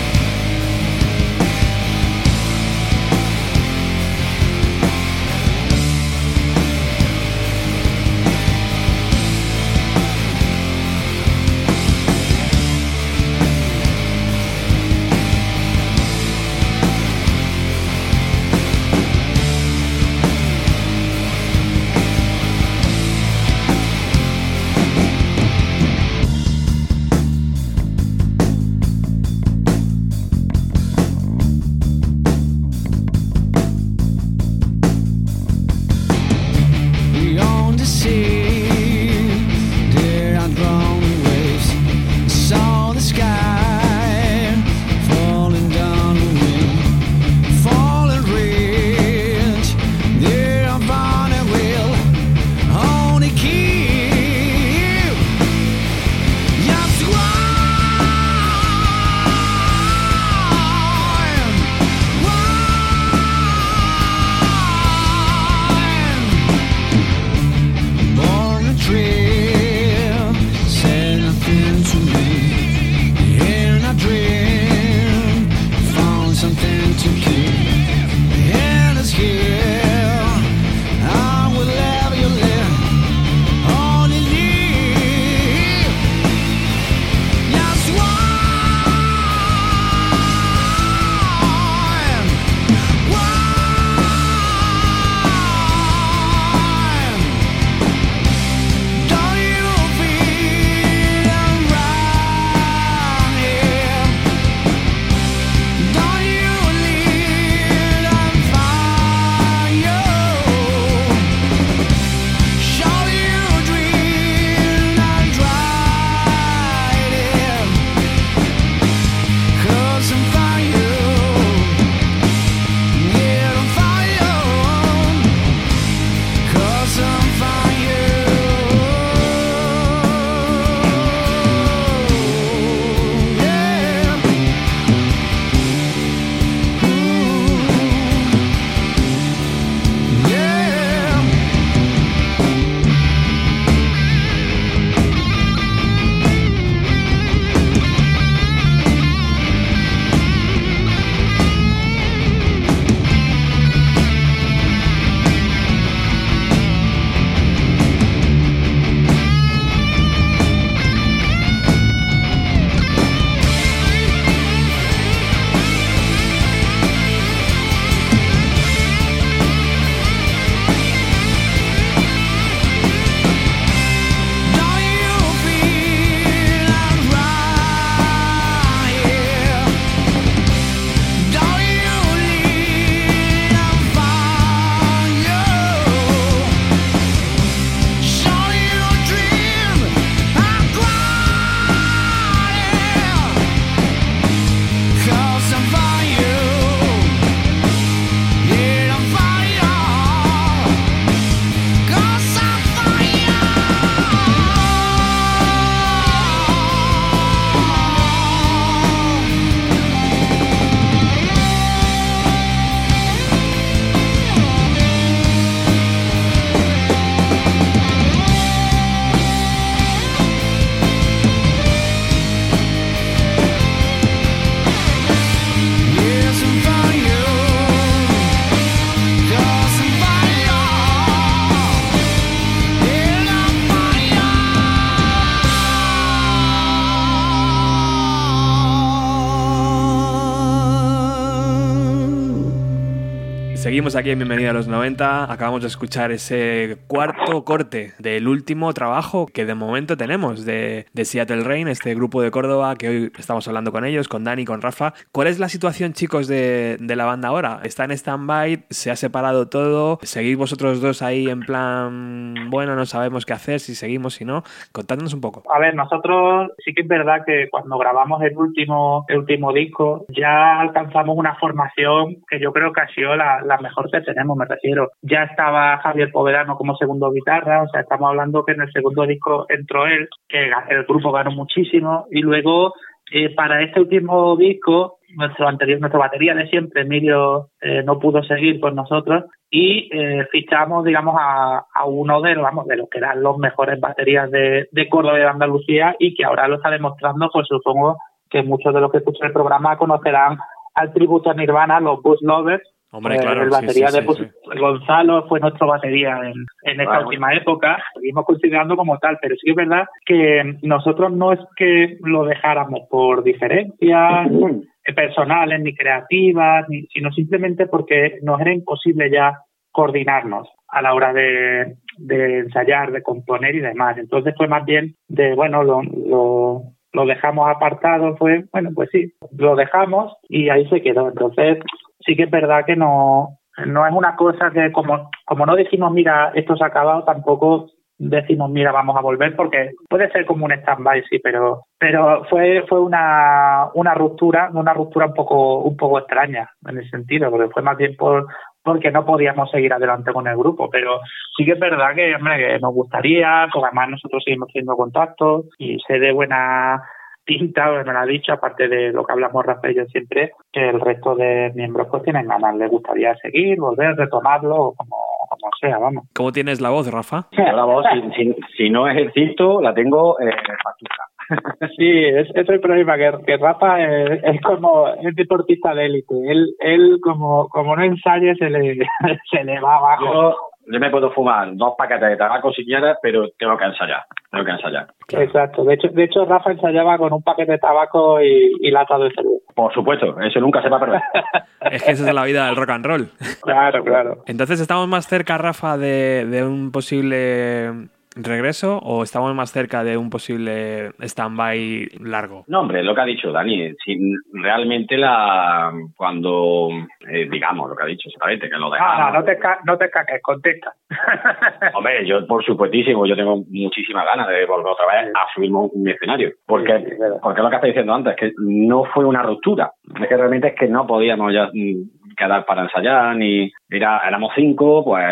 Seguimos aquí en Bienvenida a los 90. Acabamos de escuchar ese cuarto corte del último trabajo que de momento tenemos de, de Seattle Rain, este grupo de Córdoba que hoy estamos hablando con ellos, con Dani, con Rafa. ¿Cuál es la situación, chicos, de, de la banda ahora? ¿Está en stand-by? ¿Se ha separado todo? ¿Seguís vosotros dos ahí en plan, bueno, no sabemos qué hacer, si seguimos, si no? Contádnos un poco. A ver, nosotros sí que es verdad que cuando grabamos el último, el último disco ya alcanzamos una formación que yo creo que ha sido la, la mejor que tenemos, me refiero. Ya estaba Javier Povedano como segundo guitarra, o sea, estamos hablando que en el segundo disco entró él, que el grupo ganó muchísimo, y luego eh, para este último disco, nuestro anterior, nuestra batería de siempre, Emilio, eh, no pudo seguir con nosotros y eh, fichamos, digamos, a, a uno de, vamos, de los que eran los mejores baterías de, de Córdoba y de Andalucía y que ahora lo está demostrando, pues supongo que muchos de los que escuchan el programa conocerán al tributo a Nirvana, los Bus Lovers, Hombre, eh, claro, el batería sí, de sí, Bus- sí. Gonzalo fue nuestro batería en, en esta Vale. última época, seguimos considerando como tal, pero sí que es verdad que nosotros no es que lo dejáramos por diferencias eh, personales ni creativas, ni- sino simplemente porque nos era imposible ya coordinarnos a la hora de, de ensayar, de componer y demás. Entonces fue más bien de, bueno, lo, lo, lo dejamos apartado, fue, bueno, pues sí, lo dejamos y ahí se quedó. Entonces sí que es verdad que no, no es una cosa que como, como no decimos, mira, esto se ha acabado, tampoco decimos, mira, vamos a volver, porque puede ser como un stand-by, sí, pero, pero fue, fue una, una ruptura, una ruptura un poco, un poco extraña en ese sentido, porque fue más bien por, porque no podíamos seguir adelante con el grupo, pero sí que es verdad que, hombre, que nos gustaría, porque además nosotros seguimos teniendo contacto y sé de buena pinta, me lo ha dicho, aparte de lo que hablamos Rafael y yo siempre, que el resto de miembros pues tienen ganas, les gustaría seguir, volver, retomarlo, como, como sea, vamos. ¿Cómo tienes la voz, Rafa? Yo la voz, si, si, si no ejercito, la tengo eh, factura. Sí, es, es el problema, que, que Rafa es, es como es deportista de élite. Él, él como, como no ensaye, se le, se le va abajo. Yo, yo me puedo fumar dos paquetes de tabaco si quieres, pero tengo que ensayar. Tengo que ensayar. Exacto. De hecho, de hecho, Rafa ensayaba con un paquete de tabaco y, y lata de cerveza. Por supuesto, eso nunca se va a perder. Es que esa es la vida del rock and roll. Claro, claro. Entonces, ¿estamos más cerca, Rafa, de, de un posible regreso o estamos más cerca de un posible stand-by largo? No, hombre, lo que ha dicho Dani, si realmente la cuando, eh, digamos, lo que ha dicho exactamente, que lo No, dejamos. no, no te, ca- no te caques, contesta. Hombre, yo por supuestísimo, yo tengo muchísimas ganas de volver otra vez a subirme a un escenario. Porque, Sí, porque lo que estaba diciendo antes, que no fue una ruptura. Es que realmente es que no podíamos ya mm, quedar para ensayar, ni era, éramos cinco, pues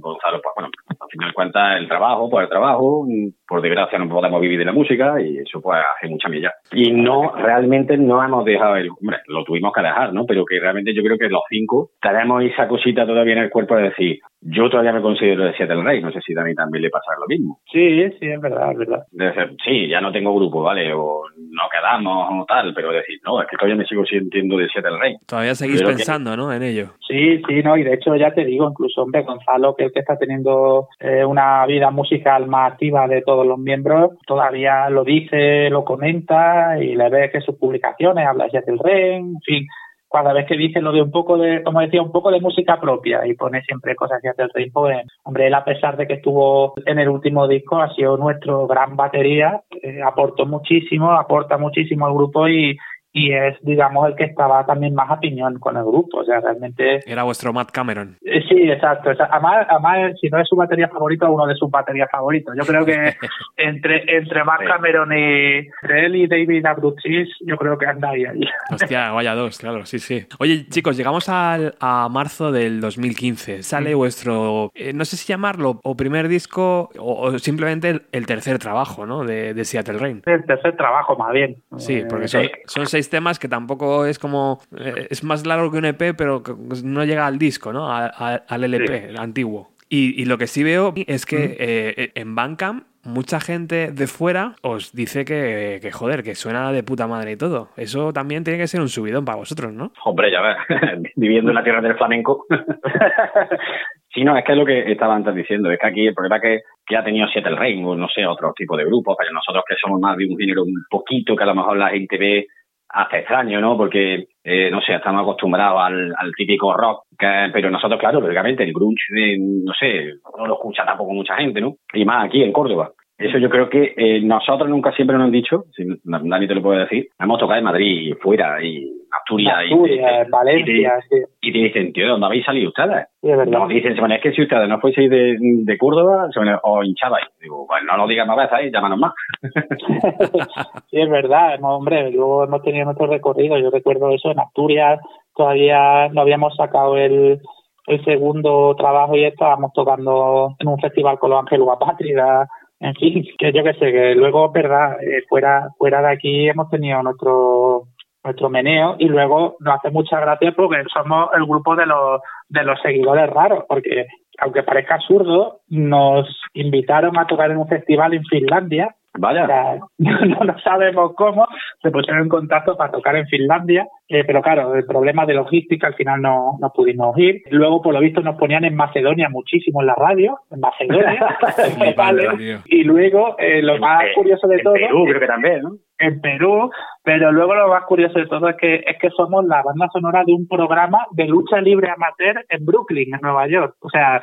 Gonzalo, pues bueno, al final de cuentas el trabajo, pues el trabajo, por desgracia no podemos vivir de la música y eso pues hace mucha milla. Y no, realmente no hemos dejado el, hombre, lo tuvimos que dejar, ¿no? Pero que realmente yo creo que los cinco tenemos esa cosita todavía en el cuerpo de decir, yo todavía me considero de Seattle Rey, no sé si a Dani también le pasa lo mismo. Sí, sí, es verdad, es verdad. De decir, sí, ya no tengo grupo, ¿vale? O no quedamos o tal, pero decir, no, es que todavía me sigo sintiendo de Seattle Rey. Todavía seguís Pero que- pensando, ¿no? En ello. Sí, sí, no, y de hecho ya te digo, incluso, hombre, Gonzalo, que el que está teniendo eh, una vida musical más activa de todos los miembros, todavía lo dice, lo comenta y le ves que sus publicaciones habla de Seattle Rain, en fin, cada vez que dice lo de un poco de, como decía, un poco de música propia y pone siempre cosas de Seattle Rain, pues, hombre, él a pesar de que estuvo en el último disco, ha sido nuestro gran batería, eh, aportó muchísimo, aporta muchísimo al grupo y y es, digamos, el que estaba también más a piñón con el grupo. O sea, realmente Era vuestro Matt Cameron. eh, Sí, exacto. O sea, además, además, si no es su batería favorito, uno de sus baterías favoritos. Yo creo que entre entre Sí. Cameron y entre él y David Abruzzis, yo creo que anda ahí. ahí. Hostia, vaya dos, claro, sí, sí. Oye, chicos, llegamos al, a marzo del 2015. Sale vuestro, eh, no sé si llamarlo, o primer disco, o, o simplemente el, el tercer trabajo, ¿no? De, de Seattle Rain. El tercer trabajo, más bien. Sí, Eh, porque son, sí. son seis temas que tampoco es como. eh, es más largo que un EP, pero no llega al disco, ¿no? A- a- al LP antiguo. Y, y lo que sí veo es que eh, en Bandcamp mucha gente de fuera os dice que, que, joder, que suena de puta madre y todo. Eso también tiene que ser un subidón para vosotros, ¿no? Hombre, ya ves, viviendo en la tierra del flamenco. sí, no, es que es lo que estaba antes diciendo, es que aquí el problema es que, que ha tenido Seattle Rain, o no sé, otro tipo de grupos, pero nosotros que somos más de un género un poquito que a lo mejor la gente ve hasta extraño, ¿no? Porque, eh, no sé, estamos acostumbrados al, al típico rock, que- pero nosotros, claro, lógicamente, el grunge, de, no sé, no lo escucha tampoco mucha gente, ¿no? Y más aquí en Córdoba. Eso yo creo que eh, nosotros nunca siempre nos han dicho, si Dani te lo puede decir, hemos tocado en Madrid fuera y Asturias, y- Asturias, y, Valencia, sí, y te dicen, tío, ¿de dónde habéis salido ustedes? sí, es verdad. Nos dicen, se es que si ustedes no fueseis de, de Córdoba, se pone, os hinchabais. Digo, pues no lo digas más veces, ¿eh? llámanos más. sí, es verdad, hombre, luego hemos tenido nuestro recorrido, yo recuerdo eso en Asturias, todavía no habíamos sacado el, el segundo trabajo y estábamos tocando en un festival con los Ángeles Patria, en fin, que yo que sé, que luego, verdad, eh, fuera, fuera de aquí hemos tenido nuestro nuestro meneo y luego nos hace mucha gracia porque somos el grupo de los de los seguidores raros porque aunque parezca absurdo nos invitaron a tocar en un festival en Finlandia o Vaya. sea, no, no sabemos cómo se pusieron en contacto para tocar en Finlandia, eh, pero claro, el problema de logística al final no, no pudimos ir. Luego, por lo visto, nos ponían en Macedonia muchísimo en la radio, en Macedonia, ¿vale? y luego eh, lo más curioso de en todo Perú creo que también, ¿no? en Perú, pero luego lo más curioso de todo es que es que somos la banda sonora de un programa de lucha libre amateur en Brooklyn, en Nueva York. O sea,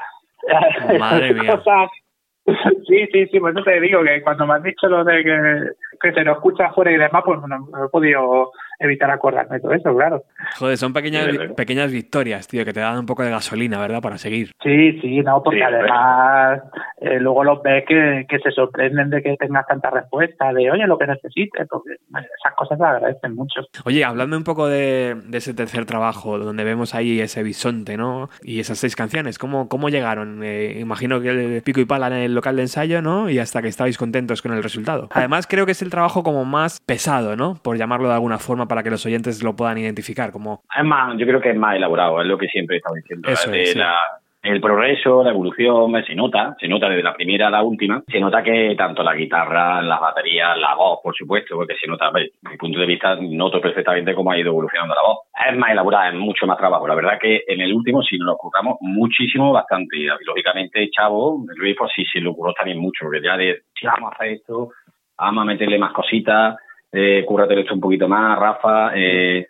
Madre mía. cosas- Sí, sí, sí, por eso te digo que cuando me has dicho lo de que, que se nos escucha afuera y demás, pues no he podido evitar acordarme de todo eso, claro. Joder, son pequeñas, Sí, vi- verdad. pequeñas victorias, tío, que te dan un poco de gasolina, ¿verdad? Para seguir. Sí, sí, no, porque Sí, además eh, luego los ves que, que se sorprenden de que tengas tanta respuesta, de oye, lo que necesites, porque esas cosas se agradecen mucho. Oye, hablando un poco de, de ese tercer trabajo, donde vemos ahí ese bisonte, ¿no? Y esas seis canciones, ¿cómo, cómo llegaron? Eh, imagino que el pico y pala en el local de ensayo, ¿no? Y hasta que estabais contentos con el resultado. Además, creo que es el trabajo como más pesado, ¿no? Por llamarlo de alguna forma para que los oyentes lo puedan identificar, como... Es más, yo creo que es más elaborado, es lo que siempre he estado diciendo. Eso de es, sí. la- el progreso, la evolución, se nota, se nota desde la primera a la última, se nota que tanto la guitarra, las baterías, la voz, por supuesto, porque se nota, desde mi punto de vista, noto perfectamente cómo ha ido evolucionando la voz. Es más elaborada, es mucho más trabajo. La verdad que en el último sí nos lo ocupamos muchísimo, bastante. Y lógicamente, Chavo, Luis, pues sí se lo ocurrió también mucho, porque ya de, sí, vamos a hacer esto, vamos a meterle más cositas, eh, cúrratelo esto un poquito más, Rafa, eh,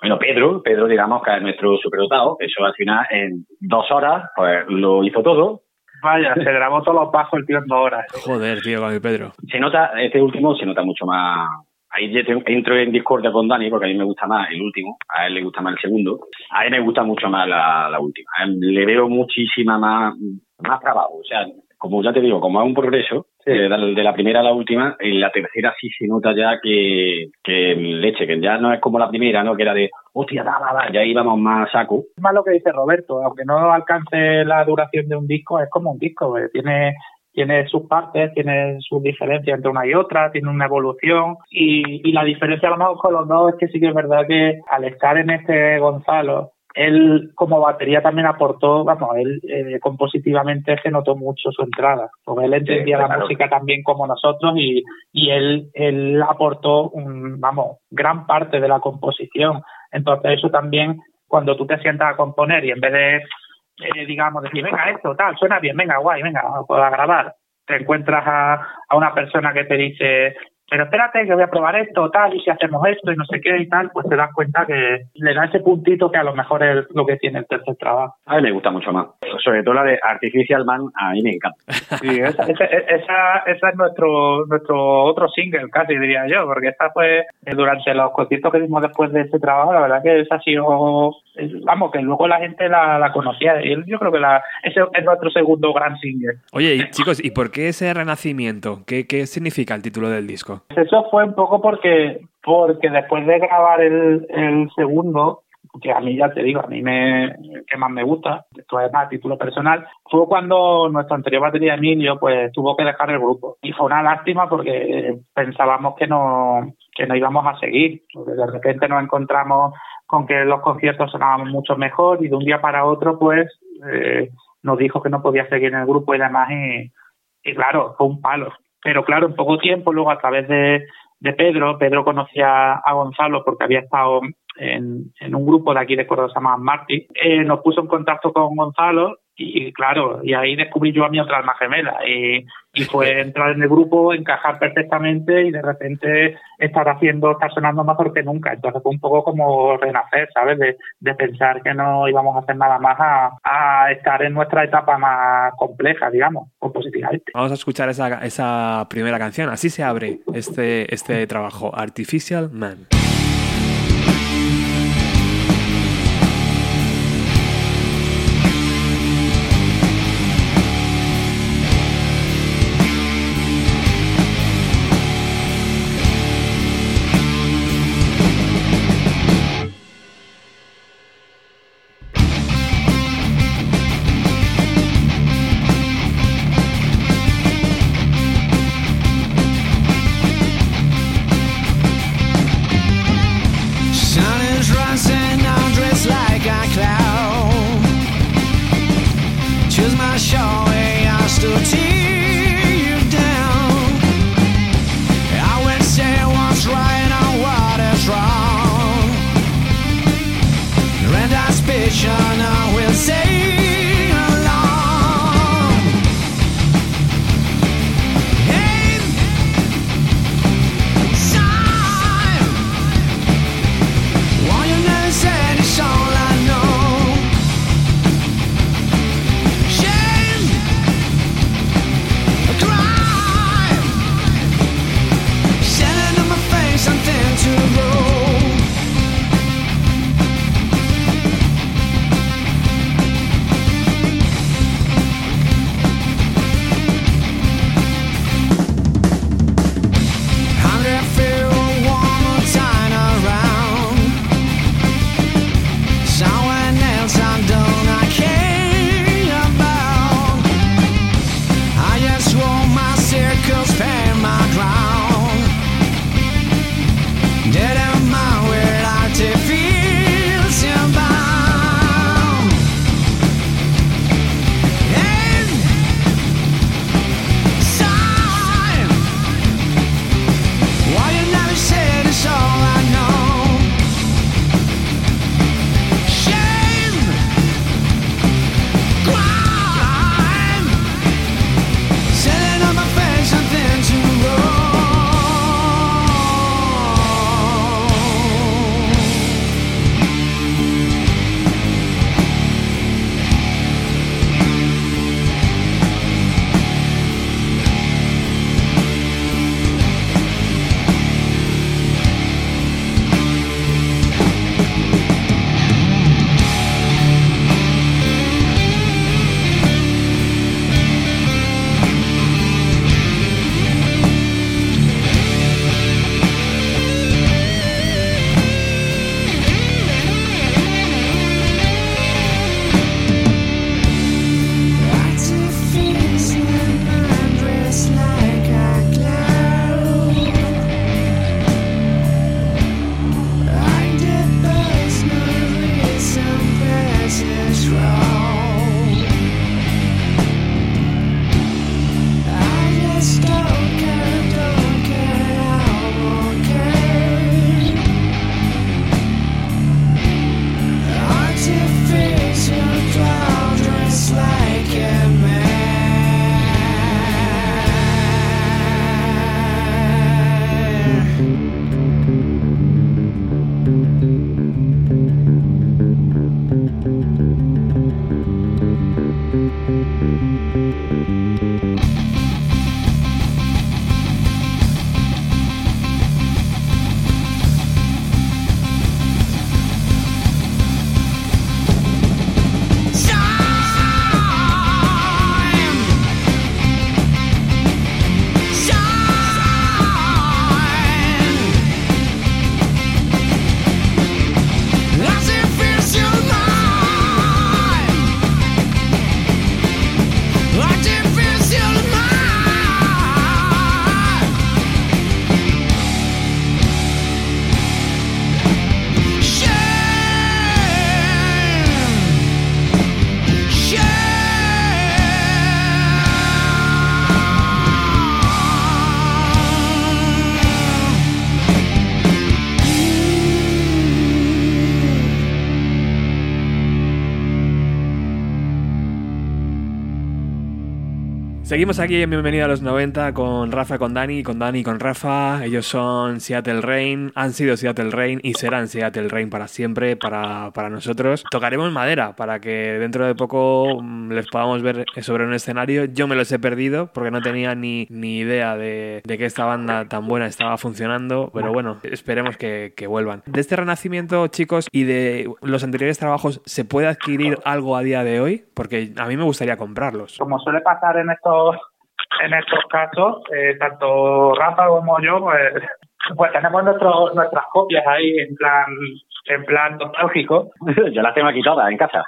bueno, Pedro, Pedro digamos que es nuestro superdotado, eso al final en dos horas pues lo hizo todo. Vaya, se grabó todos los bajos el tío en dos horas. Joder, tío, con mi Pedro. Se nota, este último se nota mucho más. Ahí entro en discordia con Dani porque a mí me gusta más el último, a él le gusta más el segundo. A él me gusta mucho más la, la última. A él le veo muchísima más, más trabajo. O sea, como ya te digo, como es un progreso, Sí. de, la- primera a la última, en la tercera sí se nota ya que, que leche, que ya no es como la primera, ¿no? Que era de, hostia, da, da, da, ya íbamos más a saco. Es más lo que dice Roberto, aunque no alcance la duración de un disco, es como un disco, eh, tiene tiene sus partes, tiene sus diferencias entre una y otra, tiene una evolución y, y la diferencia a lo mejor con los dos es que sí que es verdad que al estar en este Gonzalo, él como batería también aportó, vamos, él eh, compositivamente se notó mucho su entrada, porque él entendía la claro. música también como nosotros y, y él, él aportó, un, vamos, gran parte de la composición. Entonces eso también, cuando tú te sientas a componer y en vez de, eh, digamos, decir, venga, esto, tal, suena bien, venga, guay, venga, puedo grabar, te encuentras a, a una persona que te dice, pero espérate que voy a probar esto, tal, y si hacemos esto y no sé qué y tal, pues te das cuenta que le da ese puntito que a lo mejor es lo que tiene el tercer trabajo. A mí me gusta mucho más. Sobre todo la de Artificial Man, a mí me encanta. Sí, esa, esa, esa, esa es nuestro nuestro otro single, casi diría yo, porque esta fue eh, durante los conciertos que hicimos después de este trabajo, la verdad que esa ha sido, eh, vamos, que luego la gente la, la conocía y yo creo que la, ese es nuestro segundo gran single. Oye, y, chicos, ¿y por qué ese renacimiento? ¿Qué, ¿Qué significa el título del disco? Eso fue un poco porque porque después de grabar el, el segundo, que a mí ya te digo, a mí me que más me gusta, esto es más a título personal, fue cuando nuestro anterior batería Emilio pues tuvo que dejar el grupo. Y fue una lástima porque pensábamos que no, que no íbamos a seguir, porque de repente nos encontramos con que los conciertos sonaban mucho mejor y de un día para otro pues eh, nos dijo que no podía seguir en el grupo y demás y, y claro, fue un palo. Pero claro, en poco tiempo, luego a través de, de Pedro, Pedro conocía a Gonzalo porque había estado en, en un grupo de aquí de Córdoba, se llama Marty, eh, nos puso en contacto con Gonzalo y claro, y ahí descubrí yo a mi otra alma gemela. Y, y fue entrar en el grupo, encajar perfectamente y de repente estar haciendo, estar sonando mejor que nunca. Entonces fue un poco como renacer, ¿sabes? De, de pensar que no íbamos a hacer nada más a, a estar en nuestra etapa más compleja, digamos, compositivamente. Vamos a escuchar esa, esa primera canción. Así se abre este, este trabajo, Artificial Man. Seguimos aquí en Bienvenido a los 90 con Rafa, con Dani, con Dani, con Rafa. Ellos son Seattle Rain, han sido Seattle Rain y serán Seattle Rain para siempre, para, para nosotros. Tocaremos madera para que dentro de poco mm, les podamos ver sobre un escenario. Yo me los he perdido porque no tenía ni, ni idea de, de que esta banda tan buena estaba funcionando, pero bueno, esperemos que, que vuelvan. De este renacimiento, chicos, y de los anteriores trabajos, ¿se puede adquirir algo a día de hoy? Porque a mí me gustaría comprarlos. como suele pasar en estos en estos casos, eh, tanto Rafa como yo, pues, pues tenemos nuestro, nuestras copias ahí en plan en plan nostálgico. Yo las tengo aquí todas en casa.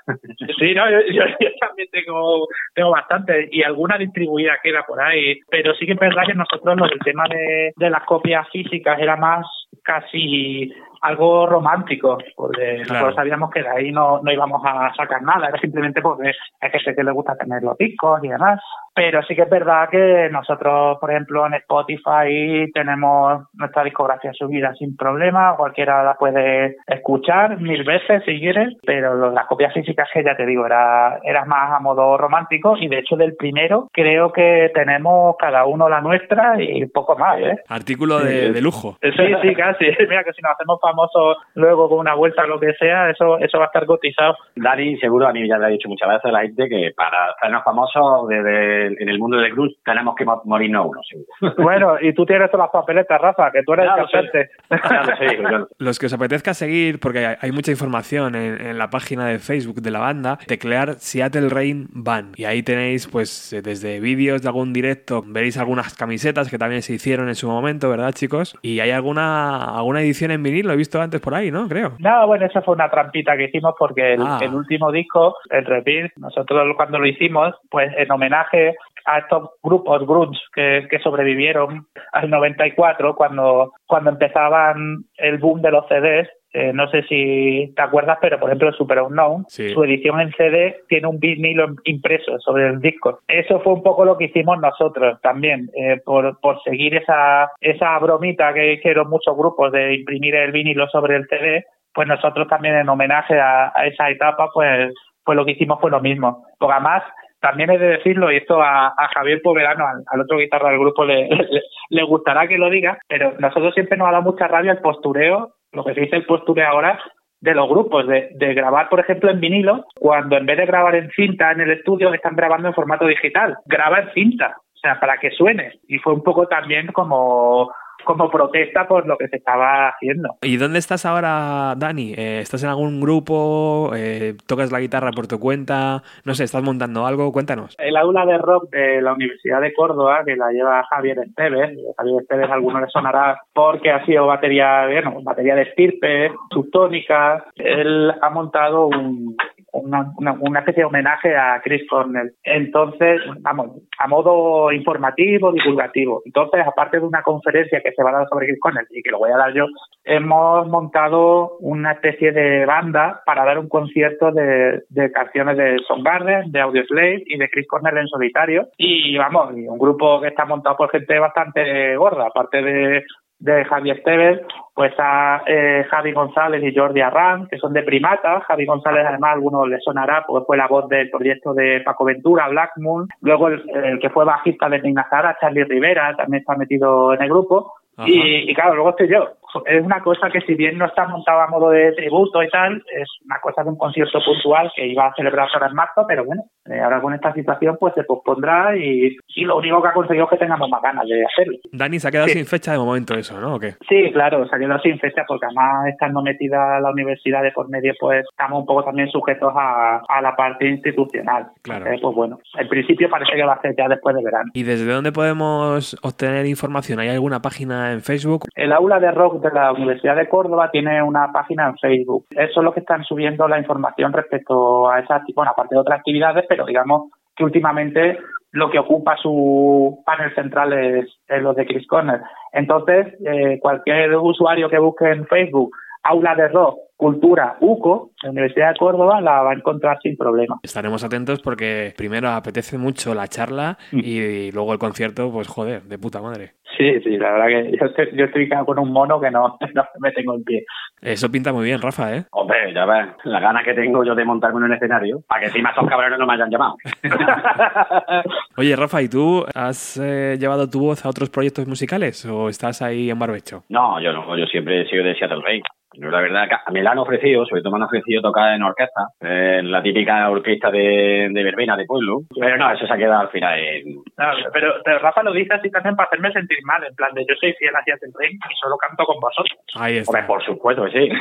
Sí, no, yo, yo- yo también tengo, tengo bastante y alguna distribuida queda por ahí, pero sí que es verdad que nosotros lo del tema de, de las copias físicas era más casi algo romántico, porque Claro. nosotros sabíamos que de ahí no, no íbamos a sacar nada, era simplemente porque hay gente que le gusta tener los discos y demás. Pero sí que es verdad que nosotros, por ejemplo, en Spotify tenemos nuestra discografía subida sin problema, cualquiera la puede escuchar mil veces si quieres, pero las copias físicas que ya te digo, era, era más a modo romántico y de hecho del primero creo que tenemos cada uno la nuestra y poco más, ¿eh? Artículo de, de lujo. Sí, sí, casi. Mira que si nos hacemos famosos luego con una vuelta o lo que sea, eso eso va a estar cotizado. Dani, seguro, a mí ya le he dicho muchas veces a la gente que para hacernos famosos desde el- en el mundo del grunge tenemos que mo- morirnos uno, seguro. Bueno, y tú tienes todas las papeletas, Rafa, que tú eres Ya el cantante. Ya lo sé, yo- Los que os apetezca seguir, porque hay, mucha información en, en la página de Facebook de la banda, teclear Seattle Rain Band. Y ahí tenéis, pues, eh, desde vídeos de algún directo, veréis algunas camisetas que también se hicieron en su momento, ¿verdad, chicos? Y hay alguna, alguna edición en vinil, lo he visto antes por ahí, ¿no? Creo. No, bueno, esa fue una trampita que hicimos porque el, Ah. el último disco, el Repeat, nosotros cuando lo hicimos, pues en homenaje a estos grupos grunge que, que sobrevivieron al 94, cuando, cuando empezaban el boom de los CDs, eh, no sé si te acuerdas, pero por ejemplo Super Unknown, Sí. su edición en CD tiene un vinilo impreso sobre el disco. Eso fue un poco lo que hicimos nosotros también, eh, por, por seguir esa, esa bromita que hicieron muchos grupos de imprimir el vinilo sobre el CD, pues nosotros también en homenaje a, a esa etapa, pues, pues lo que hicimos fue lo mismo. Porque además, también he de decirlo, y esto a, a Javier Poverano, al, al otro guitarra del grupo, le, le, le gustará que lo diga, pero nosotros siempre nos ha dado mucha rabia el postureo, lo que se dice el postureo ahora, de los grupos, de, de grabar, por ejemplo, en vinilo, cuando en vez de grabar en cinta en el estudio, están grabando en formato digital. Graba en cinta, o sea, para que suene. Y fue un poco también como, como protesta por lo que se estaba haciendo. ¿Y dónde estás ahora, Dani? Eh, ¿Estás en algún grupo? Eh, ¿Tocas la guitarra por tu cuenta? No sé, ¿estás montando algo? Cuéntanos. El aula de rock de la Universidad de Córdoba, que la lleva Javier Esteves, Javier Esteves a alguno le sonará porque ha sido batería, bueno, batería de estirpe, subtónica. Él ha montado un, una, una, una especie de homenaje a Chris Cornell. Entonces, vamos, a modo informativo, divulgativo. Entonces, aparte de una conferencia que se va a dar sobre Chris Cornell y que lo voy a dar yo, hemos montado una especie de banda para dar un concierto de, de canciones de Soundgarden, de Audioslave y de Chris Cornell en solitario. Y vamos, un grupo que está montado por gente bastante gorda, aparte de de Javi Esteves, pues a eh, Javi González y Jordi Arran, que son de Primata. Javi González, además, a algunos le sonará, porque fue la voz del proyecto de Paco Ventura, Black Moon. Luego el, el que fue bajista de Nina Zara, Charlie Rivera, también está metido en el grupo. Y claro, luego estoy yo. Es una cosa que si bien no está montada a modo de tributo y tal, es una cosa de un concierto puntual que iba a celebrarse ahora en marzo, pero bueno, eh, ahora con esta situación pues se pospondrá y, y lo único que ha conseguido es que tengamos más ganas de hacerlo. Dani, se ha quedado Sí. sin fecha de momento eso, ¿no? ¿O qué? Sí, claro, se ha quedado sin fecha porque además estando metida la universidad de por medio, pues estamos un poco también sujetos a, a la parte institucional. Claro. Eh, pues bueno, en principio parece que va a ser ya después de verano. ¿Y desde dónde podemos obtener información? ¿Hay alguna página en Facebook? El aula de rock de la Universidad de Córdoba tiene una página en Facebook. Eso es lo que están subiendo la información respecto a esa, bueno, aparte de otras actividades, pero digamos que últimamente lo que ocupa su panel central es, es lo de Chris Corner. Entonces, eh, cualquier usuario que busque en Facebook aula de rock, cultura, UCO, la Universidad de Córdoba, la va a encontrar sin problema. Estaremos atentos porque primero apetece mucho la charla Mm. y, luego el concierto, pues joder, de puta madre. Sí, sí, la verdad que yo estoy, yo estoy con un mono que no, no me tengo en pie. Eso pinta muy bien, Rafa, ¿eh? Hombre, ya ves, las ganas que tengo yo de montarme en un escenario para que encima esos cabrones no me hayan llamado. Oye, Rafa, ¿y tú has eh, llevado tu voz a otros proyectos musicales o estás ahí en barbecho? No, yo no, yo siempre he sido de Seattle Rey. Yo, la verdad, que me la han ofrecido, sobre todo me han ofrecido tocar en orquesta, en la típica orquesta de, de verbena de pueblo. Pero no, eso se ha quedado al final en... No, pero, pero Rafa lo dice así también para hacerme sentir mal, en plan de yo soy fiel hacia el rey y solo canto con vosotros. Ahí Hombre, por supuesto que sí.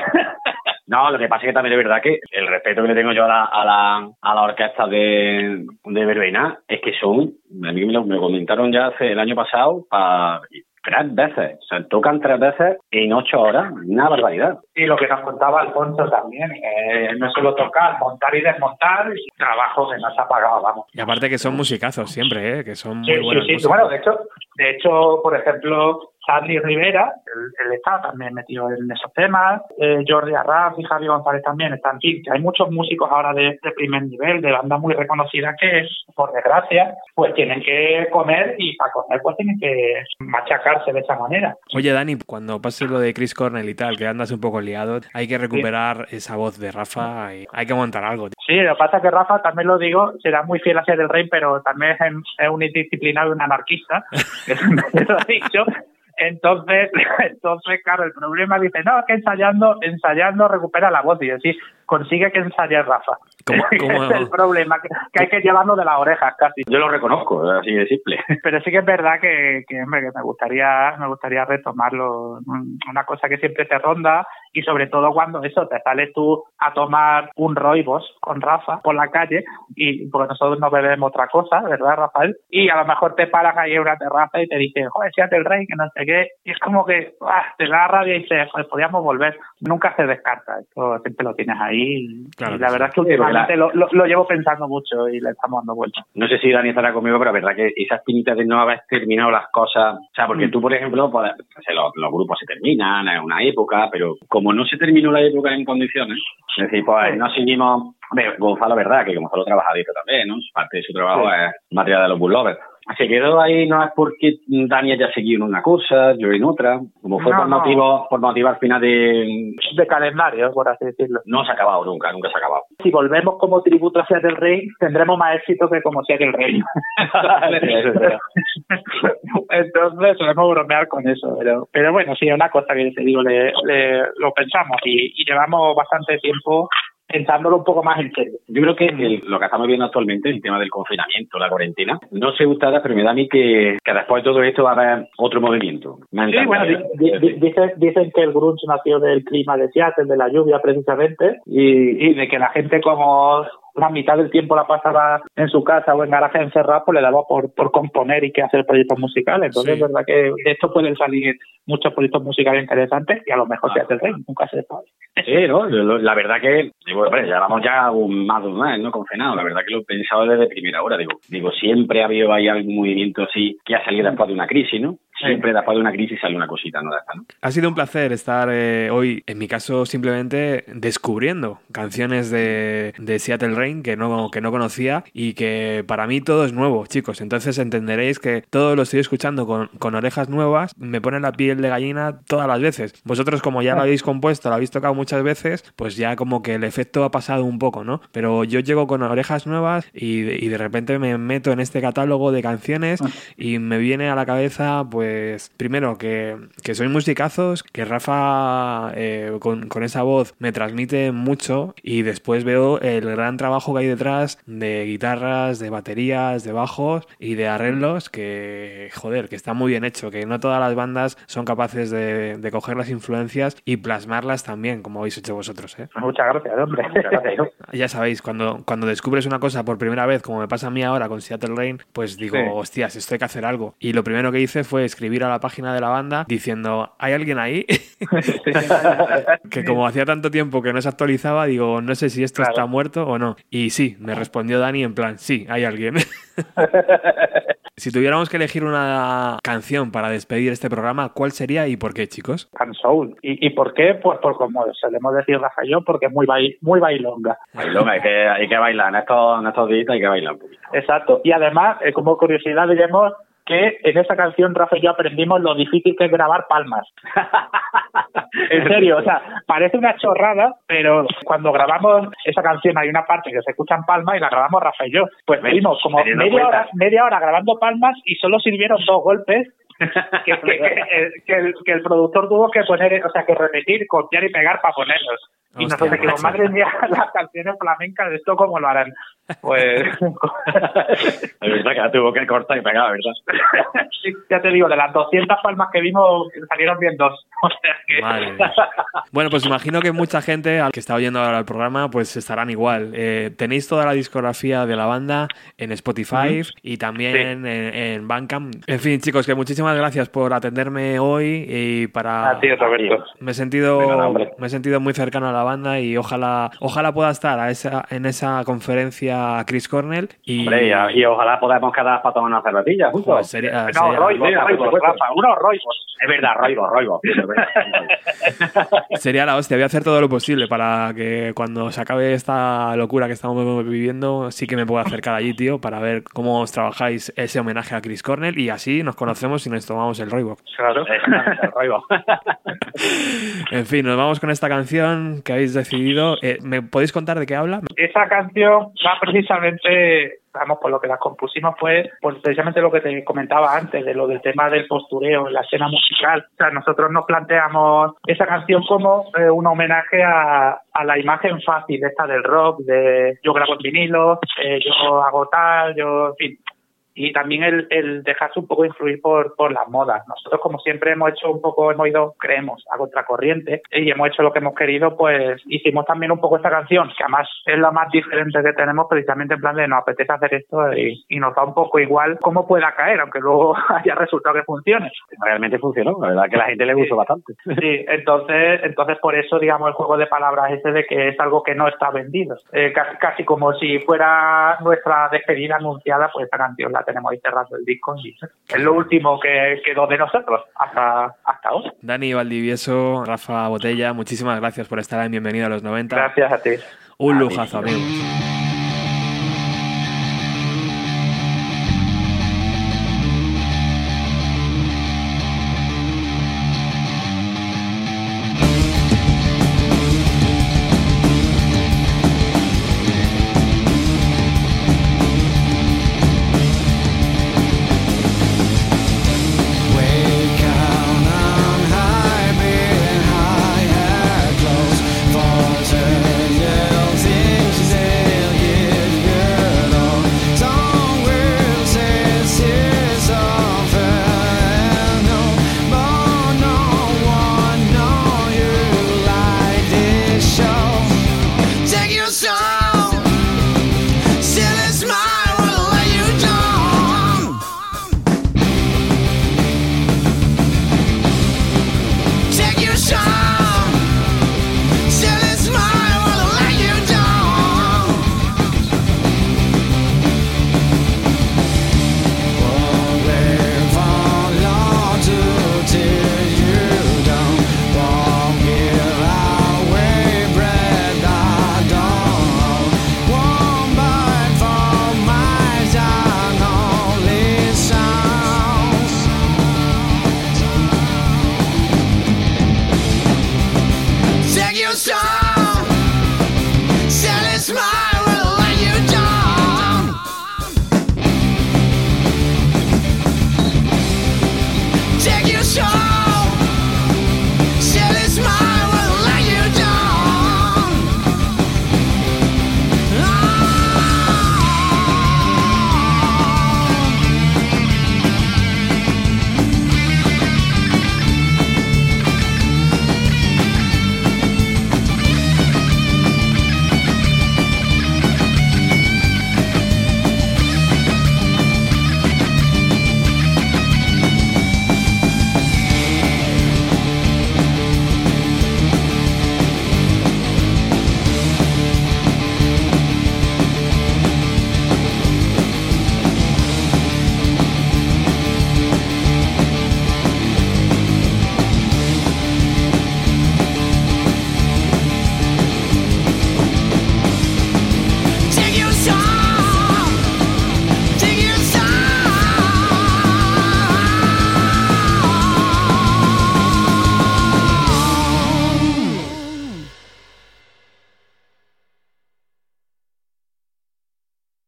No, lo que pasa es que también es verdad que el respeto que le tengo yo a la, a la, a la orquesta de, de verbena es que son, a mí me, lo- me comentaron ya hace el año pasado, para tres veces. O sea, tocan tres veces en ocho horas, una barbaridad. Y lo que nos contaba Alfonso también, eh, no solo tocar, montar y desmontar, y trabajo que no se ha pagado, vamos. Y aparte que son musicazos siempre, ¿eh? Que son Sí, muy sí, buenos sí. músicos. Bueno, de hecho, de hecho, por ejemplo, Charlie Rivera, él, él está también metido en esos temas, eh, Jordi Arras y Javi González también están, que hay muchos músicos ahora de, de primer nivel, de bandas muy reconocidas que, por desgracia, pues tienen que comer y para comer pues tienen que machacarse de esa manera. Oye, Dani, cuando pase lo de Chris Cornell y tal, que andas un poco liado, hay que recuperar esa voz de Rafa y hay que montar algo. Sí, lo que pasa es que Rafa, también lo digo, será muy fiel hacia el rey, pero también es, es un indisciplinado y un anarquista. Eso lo he dicho. Entonces, entonces, claro, el problema dice, no, es que ensayando, ensayando recupera la voz. Y yo, sí, consigue que ensaye Rafa. ¿Cómo- es el problema, que, que hay que llevarlo de las orejas casi. Yo lo reconozco, así de simple. Pero sí que es verdad que, que, hombre, que me gustaría, me gustaría retomarlo. Un- Una cosa que siempre te ronda y sobre todo cuando eso, te sales tú a tomar un roibos con Rafa por la calle y porque nosotros no bebemos otra cosa, ¿verdad, Rafael? Y a lo mejor te paran ahí en una terraza y te dicen, joder, siate el rey, que no sé qué. Y es como que ah, te da rabia y dices, joder, podíamos volver. Nunca se descarta, esto siempre lo tienes ahí. Y, Claro y que la sí. verdad es que Sí, porque la- últimamente lo, lo, lo llevo pensando mucho y le estamos dando vueltas. No sé si Dani estará conmigo, pero la verdad que esas pinitas de no haber terminado las cosas, o sea, porque Mm. tú, por ejemplo, pues, sea, los, los grupos se terminan en una época, pero como no se terminó la época en condiciones, es decir, pues no seguimos, hombre, Gonzalo, verdad, que Gonzalo trabajadito también, ¿no? Parte de su trabajo Sí. es material de los bull lovers. Se quedó ahí, no es porque Dani haya seguido en una cosa, yo en otra, como fue No, por no. motivo, por motivo al final de, De calendario, por así decirlo. no se ha acabado nunca, nunca se ha acabado. si volvemos como tributo hacia el rey, tendremos más éxito que como sea el rey. Entonces solemos bromear con eso, pero, pero bueno, sí, es una cosa que te digo, le, le- lo pensamos y, y llevamos bastante tiempo pensándolo un poco más en serio. Yo creo que el- lo que estamos viendo actualmente, el tema del confinamiento, la cuarentena, no sé ustedes, pero me da a mí que, que después de todo esto va a haber otro movimiento. Sí, bueno, dicen que el grunge nació del clima de Seattle, de la lluvia precisamente, y, y de que la gente como la mitad del tiempo la pasaba en su casa o en garaje encerrada, pues le daba por, por componer y que hacer proyectos musicales. Entonces Sí. es verdad que de esto pueden salir muchos proyectos musicales interesantes y a lo mejor se hace el rey, nunca se sabe. Sí, ¿no? La verdad que, digo, hombre, llevamos ya un, más de un mes, ¿no? Confinado. La verdad que lo he pensado desde primera hora. Digo, digo siempre ha habido ahí algún movimiento así que ha salido después de una crisis, ¿no? Siempre después de una crisis sale una cosita, ¿no? Ha sido un placer estar eh, hoy, en mi caso, simplemente descubriendo canciones de, de Seattle Rain que no, que no conocía y que para mí todo es nuevo, chicos. Entonces entenderéis que todo lo estoy escuchando con, con orejas nuevas, me pone la piel de gallina todas las veces. Vosotros, como ya lo habéis compuesto, lo habéis tocado muchas veces, pues ya como que el efecto ha pasado un poco, ¿no? Pero yo llego con orejas nuevas y, y de repente me meto en este catálogo de canciones y me viene a la cabeza, pues, primero que, que sois musicazos, que Rafa eh, con, con esa voz me transmite mucho y después veo el gran trabajo que hay detrás de guitarras, de baterías, de bajos y de arreglos que, joder, que está muy bien hecho, que no todas las bandas son capaces de, de coger las influencias y plasmarlas también, como habéis hecho vosotros, ¿eh? Muchas gracias, hombre. Ya sabéis, cuando, cuando descubres una cosa por primera vez, como me pasa a mí ahora con Seattle Rain, pues digo, Sí. hostias, esto hay que hacer algo. Y lo primero que hice fue escribir a la página de la banda diciendo, ¿hay alguien ahí? que como hacía tanto tiempo que no se actualizaba, digo, no sé si esto Claro. está muerto o no. Y sí, me respondió Dani en plan, sí, hay alguien. si tuviéramos que elegir una canción para despedir este programa, ¿cuál sería y por qué, chicos? Can Soul. ¿Y, ¿Y por qué? Pues por como solemos decir Rafa y yo, porque es muy, bail- muy bailonga. Bailón, hay que, hay que bailar. En estos, en estos días hay que bailar un poquito. Exacto. Y además, eh, como curiosidad, diremos que en esa canción Rafa y yo aprendimos lo difícil que es grabar palmas. En serio, o sea, parece una chorrada, pero cuando grabamos esa canción hay una parte que se escuchan palmas y la grabamos Rafa y yo. Pues ¿Ves? vimos como media hora, media hora grabando palmas y solo sirvieron dos golpes que, que- el, que el productor tuvo que poner, o sea, que repetir, copiar y pegar para ponerlos. Y Hostia, nosotros dijimos, madre mía, las canciones flamencas, ¿esto cómo lo harán? Pues, Es verdad que la tuvo que cortar y pegar, ¿verdad? sí, ya te digo, de las 200 palmas que vimos, salieron bien dos. O sea que... Madre. Bueno, pues imagino que mucha gente al que está oyendo ahora el programa, pues estarán igual. Eh, tenéis toda la discografía de la banda en Spotify y también en, en Bandcamp. En fin, chicos, que muchísimas gracias por atenderme hoy y para... A ti, Roberto. Me he sentido, me he sentido muy cercano a la banda y ojalá, ojalá pueda estar a esa, en esa conferencia Chris Cornell y Hombre, y, y ojalá podamos quedar para tomar una cervecilla sería- No, sería- supuesto. Rafa, roibos. Es verdad, roibo, roibo. Sería la hostia, voy a hacer todo lo posible para que cuando se acabe esta locura que estamos viviendo, sí que me pueda acercar allí, tío, para ver cómo os trabajáis ese homenaje a Chris Cornell y así nos conocemos y nos tomamos el Roybox. Claro. Exactamente, roibo. En fin, nos vamos con esta canción que habéis decidido. Eh, ¿Me podéis contar de qué habla? Esa canción va precisamente, vamos, por lo que la compusimos fue pues precisamente lo que te comentaba antes, de lo del tema del postureo en la escena musical. O sea, nosotros nos planteamos esa canción como eh, un homenaje a, a la imagen fácil esta del rock, de yo grabo en vinilo, eh, yo hago tal, yo, en fin, y también el, el dejarse un poco influir por, por las modas. Nosotros, como siempre, hemos hecho un poco, hemos ido, creemos, a contracorriente y hemos hecho lo que hemos querido, pues hicimos también un poco esta canción, que además es la más diferente que tenemos, precisamente en plan de nos apetece hacer esto y, y nos da un poco igual cómo pueda caer, aunque luego haya resultado que funcione. Realmente funcionó, la verdad que a la gente le gustó bastante. Sí, entonces, entonces por eso, digamos, el juego de palabras ese de que es algo que no está vendido. Eh, casi, casi como si fuera nuestra despedida anunciada, pues esta canción la tenemos ahí cerrando el disco y es lo último que quedó de nosotros hasta, hasta ahora. Dani Valdivieso, Rafa Botella, muchísimas gracias por estar en Bienvenido a los 90. Gracias a ti. Un lujazo, amigos.